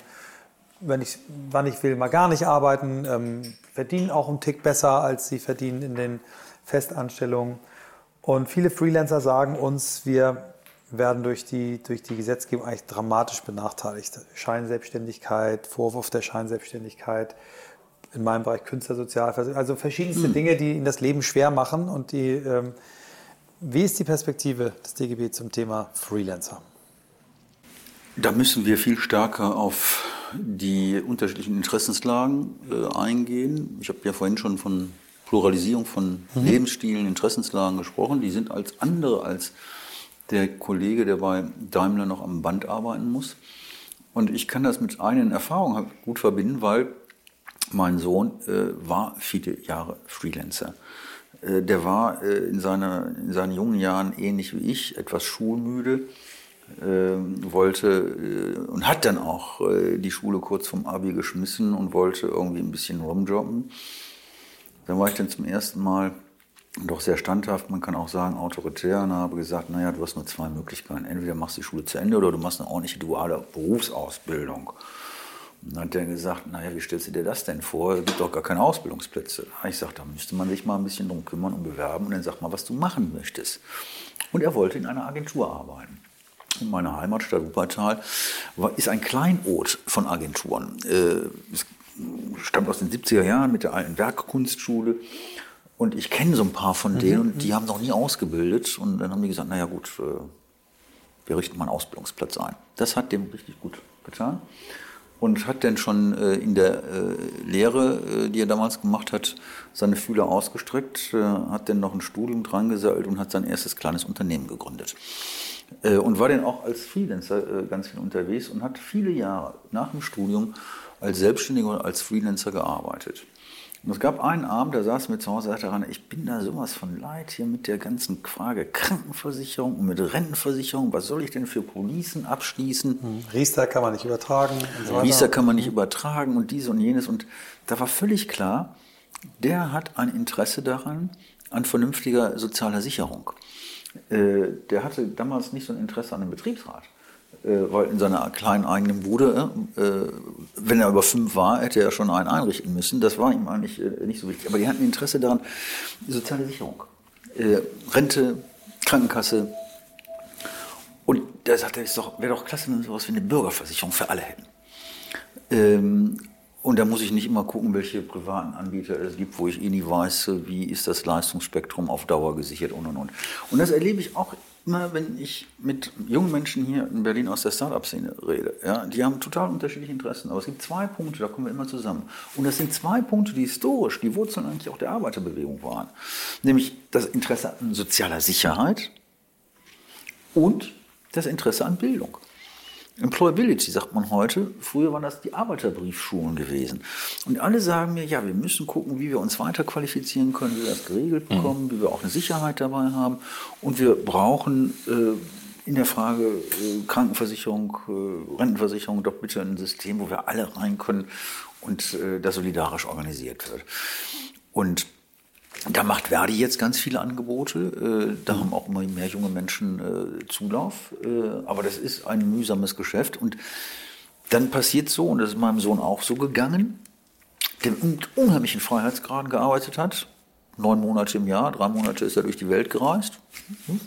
wenn ich, wann ich will, mal gar nicht arbeiten, ähm, verdienen auch einen Tick besser, als sie verdienen in den Festanstellungen. Und viele Freelancer sagen uns, wir werden durch die, durch die Gesetzgebung eigentlich dramatisch benachteiligt. Scheinselbstständigkeit, Vorwurf der Scheinselbstständigkeit, in meinem Bereich Künstlersozialversicherung, also verschiedenste mhm. Dinge, die ihnen das Leben schwer machen. Und die, ähm, wie ist die Perspektive des DGB zum Thema Freelancer? Da müssen wir viel stärker auf die unterschiedlichen Interessenslagen äh, eingehen. Ich habe ja vorhin schon von Pluralisierung von mhm. Lebensstilen, Interessenslagen gesprochen. Die sind als andere als der Kollege, der bei Daimler noch am Band arbeiten muss. Und ich kann das mit eigenen Erfahrungen gut verbinden, weil mein Sohn äh, war viele Jahre Freelancer. Äh, der war äh, in, seiner, in seinen jungen Jahren ähnlich wie ich, etwas schulmüde wollte äh, und hat dann auch äh, die Schule kurz vom Abi geschmissen und wollte irgendwie ein bisschen rumjobben. Da war ich dann zum ersten Mal doch sehr standhaft, man kann auch sagen autoritär, und habe gesagt, naja, du hast nur zwei Möglichkeiten. Entweder machst du die Schule zu Ende oder du machst eine ordentliche duale Berufsausbildung. Und dann hat er gesagt, naja, wie stellst du dir das denn vor? Es gibt doch gar keine Ausbildungsplätze. Ich sagte, da müsste man sich mal ein bisschen drum kümmern und bewerben und dann sag mal, was du machen möchtest. Und er wollte in einer Agentur arbeiten. In meiner Heimatstadt Wuppertal ist ein Kleinod von Agenturen. Äh, es stammt aus den 70er Jahren mit der alten Werkkunstschule. Und ich kenne so ein paar von denen mhm. und die haben noch nie ausgebildet. Und dann haben die gesagt, naja gut, äh, wir richten mal einen Ausbildungsplatz ein. Das hat dem richtig gut getan und hat dann schon äh, in der Lehre, die er damals gemacht hat, seine Fühler ausgestreckt, hat dann noch ein Studium dran gesammelt und hat sein erstes kleines Unternehmen gegründet. Äh, und war dann auch als Freelancer äh, ganz viel unterwegs und hat viele Jahre nach dem Studium als Selbstständiger oder als Freelancer gearbeitet. Und es gab einen Abend, da saß mir zu Hause, sagte Rainer, ich bin da sowas von leid hier mit der ganzen Frage Krankenversicherung und mit Rentenversicherung. Was soll ich denn für Policen abschließen? Hm. Riester kann man nicht übertragen. Und so Riester kann man nicht übertragen und dies und jenes. Und da war völlig klar, der hat ein Interesse daran, an vernünftiger sozialer Sicherung. Äh, der hatte damals nicht so ein Interesse an einem Betriebsrat. Äh, weil in seiner kleinen eigenen Bude, äh, wenn er über fünf war, hätte er schon einen einrichten müssen. Das war ihm eigentlich nicht so wichtig. Aber die hatten Interesse daran, soziale Sicherung, Rente, Krankenkasse. Und da sagte er, wäre doch klasse, wenn wir sowas wie eine Bürgerversicherung für alle hätten. Und da muss ich nicht immer gucken, welche privaten Anbieter es gibt, wo ich eh nie weiß, wie ist das Leistungsspektrum auf Dauer gesichert und und und. Und das erlebe ich auch immer, wenn ich mit jungen Menschen hier in Berlin aus der Startup-Szene rede, ja, die haben total unterschiedliche Interessen. Aber es gibt zwei Punkte, da kommen wir immer zusammen. Und das sind zwei Punkte, die historisch die Wurzeln eigentlich auch der Arbeiterbewegung waren. Nämlich das Interesse an sozialer Sicherheit und das Interesse an Bildung. Employability sagt man heute. Früher waren das die Arbeiterbriefschulen gewesen. Und alle sagen mir, ja, wir müssen gucken, wie wir uns weiter qualifizieren können, wie wir das geregelt mhm. bekommen, mhm. wie wir auch eine Sicherheit dabei haben. Und wir brauchen äh, in der Frage äh, Krankenversicherung, äh, Rentenversicherung doch bitte ein System, wo wir alle rein können und äh, das solidarisch organisiert wird. Und da macht Verdi jetzt ganz viele Angebote. Äh, da haben auch immer mehr junge Menschen äh, Zulauf. Äh, aber das ist ein mühsames Geschäft. Und dann passiert so, und das ist meinem Sohn auch so gegangen, der mit unheimlichen Freiheitsgraden gearbeitet hat. Neun Monate im Jahr, drei Monate ist er durch die Welt gereist.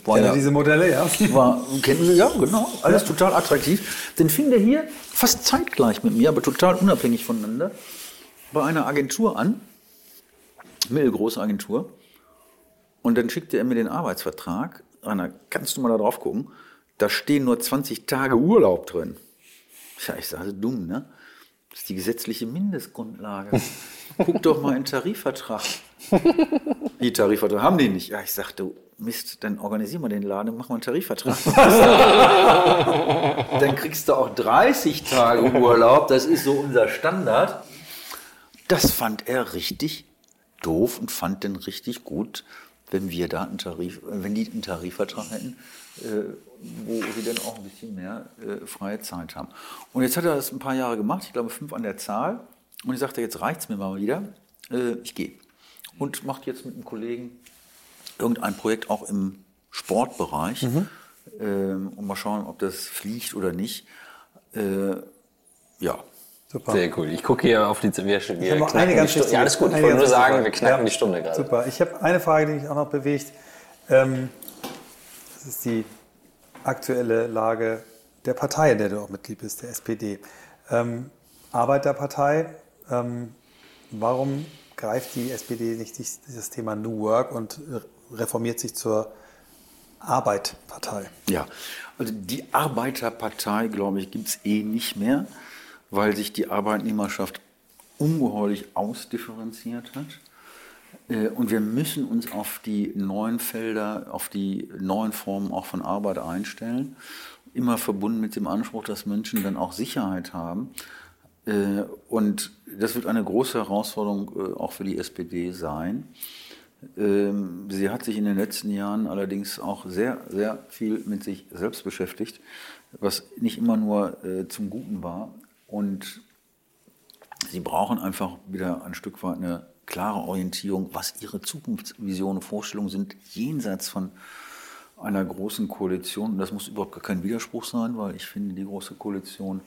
War ja, diese Modelle, ja. War, kennen Sie, ja, genau. Alles ja. total attraktiv. Den fing der hier fast zeitgleich mit mir, aber total unabhängig voneinander, bei einer Agentur an mittelgroße Agentur. Und dann schickte er mir den Arbeitsvertrag. Anna, kannst du mal da drauf gucken? Da stehen nur 20 Tage Urlaub drin. Ja, ich sage, dumm, ne? Das ist die gesetzliche Mindestgrundlage. Guck doch mal in den Tarifvertrag. Die Tarifvertrag haben die nicht. Ja, ich sagte, Mist, dann organisieren wir den Laden und machen wir einen Tarifvertrag. dann kriegst du auch 30 Tage Urlaub. Das ist so unser Standard. Das fand er richtig doof und fand den richtig gut, wenn wir da einen Tarif, wenn die einen Tarifvertrag hätten, äh, wo sie dann auch ein bisschen mehr äh, freie Zeit haben. Und jetzt hat er das ein paar Jahre gemacht, ich glaube fünf an der Zahl. Und ich sagte, jetzt reicht es mir mal wieder, äh, ich gehe. Und macht jetzt mit einem Kollegen irgendein Projekt auch im Sportbereich. Mhm. Ähm, und mal schauen, ob das fliegt oder nicht. Äh, ja, Super. Sehr cool. Ich gucke hier auf die. Wir, wir ich habe noch eine ganz Stunde. Ja, alles gut. Ich wollte nur sagen, wir knacken ja. die Stunde gerade. Super. Ich habe eine Frage, die mich auch noch bewegt. Ähm, das ist die aktuelle Lage der Partei, in der du auch Mitglied bist, der SPD. Ähm, Arbeiterpartei. Ähm, warum greift die SPD nicht dieses Thema New Work und reformiert sich zur Arbeitpartei? Ja, also die Arbeiterpartei, glaube ich, gibt es eh nicht mehr weil sich die Arbeitnehmerschaft ungeheuerlich ausdifferenziert hat. Äh, und wir müssen uns auf die neuen Felder, auf die neuen Formen auch von Arbeit einstellen. Immer verbunden mit dem Anspruch, dass Menschen dann auch Sicherheit haben. Äh, und das wird eine große Herausforderung äh, auch für die SPD sein. Ähm, sie hat sich in den letzten Jahren allerdings auch sehr, sehr viel mit sich selbst beschäftigt, was nicht immer nur zum Guten war. Und sie brauchen einfach wieder ein Stück weit eine klare Orientierung, was ihre Zukunftsvisionen, Vorstellungen sind, jenseits von einer großen Koalition. Und das muss überhaupt gar kein Widerspruch sein, weil ich finde, die große Koalition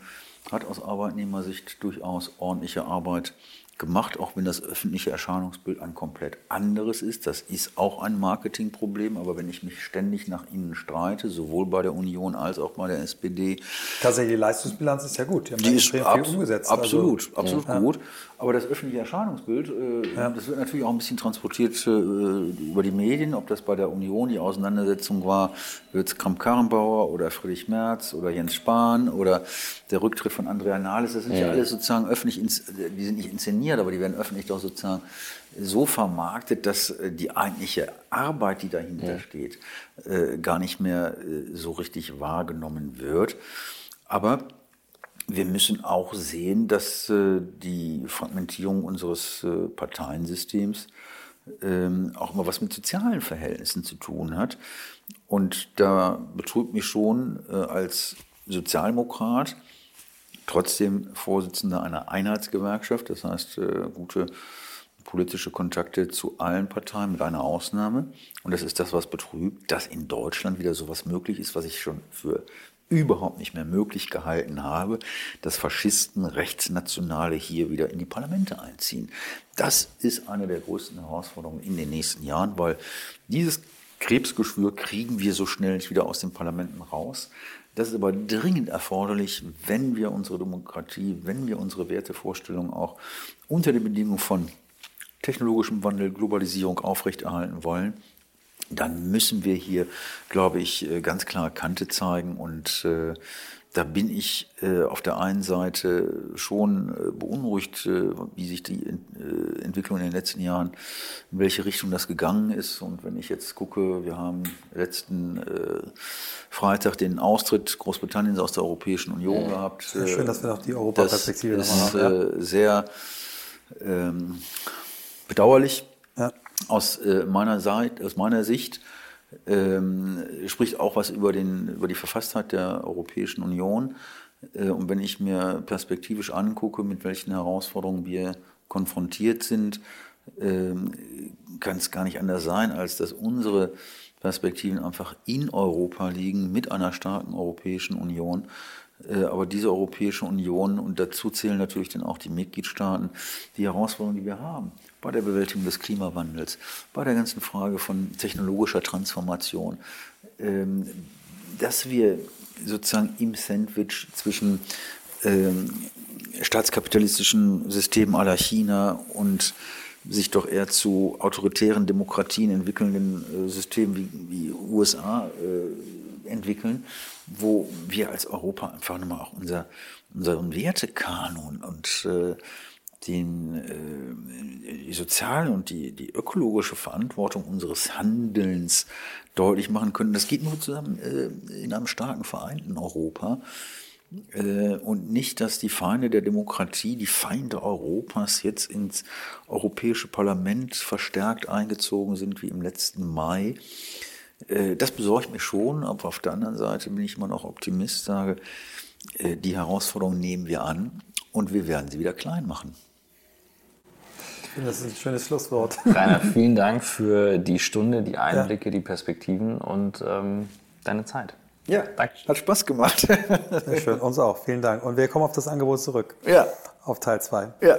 hat aus Arbeitnehmersicht durchaus ordentliche Arbeit gemacht, auch wenn das öffentliche Erscheinungsbild ein komplett anderes ist. Das ist auch ein Marketingproblem, aber wenn ich mich ständig nach innen streite, sowohl bei der Union als auch bei der SPD. Tatsächlich, die Leistungsbilanz ist ja gut. Die, die ist viel umgesetzt. Absolut, also, absolut ja. gut. Aber das öffentliche Erscheinungsbild, äh, ja. das wird natürlich auch ein bisschen transportiert äh, über die Medien, ob das bei der Union die Auseinandersetzung war, wird es Kramp-Karrenbauer oder Friedrich Merz oder Jens Spahn oder der Rücktritt von Andrea Nahles, das sind ja, ja alles sozusagen öffentlich, die sind nicht inszeniert, aber die werden öffentlich doch sozusagen so vermarktet, dass äh, die eigentliche Arbeit, die dahinter ja. steht, äh, gar nicht mehr äh, so richtig wahrgenommen wird. Aber wir müssen auch sehen, dass äh, die Fragmentierung unseres äh, Parteiensystems ähm, auch immer was mit sozialen Verhältnissen zu tun hat. Und da betrübt mich schon äh, als Sozialdemokrat, trotzdem Vorsitzender einer Einheitsgewerkschaft, das heißt gute politische Kontakte zu allen Parteien mit einer Ausnahme. Und das ist das, was betrübt, dass in Deutschland wieder sowas möglich ist, was ich schon für überhaupt nicht mehr möglich gehalten habe, dass Faschisten, Rechtsnationale hier wieder in die Parlamente einziehen. Das ist eine der größten Herausforderungen in den nächsten Jahren, weil dieses Krebsgeschwür kriegen wir so schnell nicht wieder aus den Parlamenten raus. Das ist aber dringend erforderlich, wenn wir unsere Demokratie, wenn wir unsere Wertevorstellungen auch unter den Bedingungen von technologischem Wandel, Globalisierung aufrechterhalten wollen dann müssen wir hier, glaube ich, äh, ganz klar Kante zeigen. Und äh, da bin ich äh, auf der einen Seite schon äh, beunruhigt, äh, wie sich die äh, Entwicklung in den letzten Jahren, in welche Richtung das gegangen ist. Und wenn ich jetzt gucke, wir haben letzten Freitag den Austritt Großbritanniens aus der Europäischen Union ja. gehabt. Sehr schön, dass wir noch die Europaperspektive das ist, haben. Sehr ähm, bedauerlich. Ja aus äh, meiner Seite, aus meiner Sicht ähm, spricht auch was über, den, über die Verfasstheit der Europäischen Union. Äh, und wenn ich mir perspektivisch angucke, mit welchen Herausforderungen wir konfrontiert sind, äh, kann es gar nicht anders sein, als dass unsere Perspektiven einfach in Europa liegen, mit einer starken Europäischen Union. Äh, aber diese Europäische Union, und dazu zählen natürlich dann auch die Mitgliedstaaten, die Herausforderungen, die wir haben bei der Bewältigung des Klimawandels, bei der ganzen Frage von technologischer Transformation, ähm, dass wir sozusagen im Sandwich zwischen ähm, staatskapitalistischen Systemen aller China und sich doch eher zu autoritären Demokratien entwickelnden äh, Systemen wie, wie USA äh, entwickeln, wo wir als Europa einfach nochmal auch unser, unseren Wertekanon und äh, den, äh, die soziale und die, die ökologische Verantwortung unseres Handelns deutlich machen können. Das geht nur zusammen äh, in einem starken vereinten Europa. Äh, und nicht, dass die Feinde der Demokratie, die Feinde Europas jetzt ins Europäische Parlament verstärkt eingezogen sind wie im letzten Mai. Äh, das besorgt mich schon, aber auf der anderen Seite bin ich immer noch Optimist, sage, äh, die Herausforderungen nehmen wir an und wir werden sie wieder klein machen. Ich finde, das ist ein schönes Schlusswort. Rainer, vielen Dank für die Stunde, die Einblicke, ja. die Perspektiven und ähm, deine Zeit. Ja, Danke. hat Spaß gemacht. Sehr schön, uns auch. Vielen Dank. Und wir kommen auf das Angebot zurück. Ja. Auf Teil 2. Ja.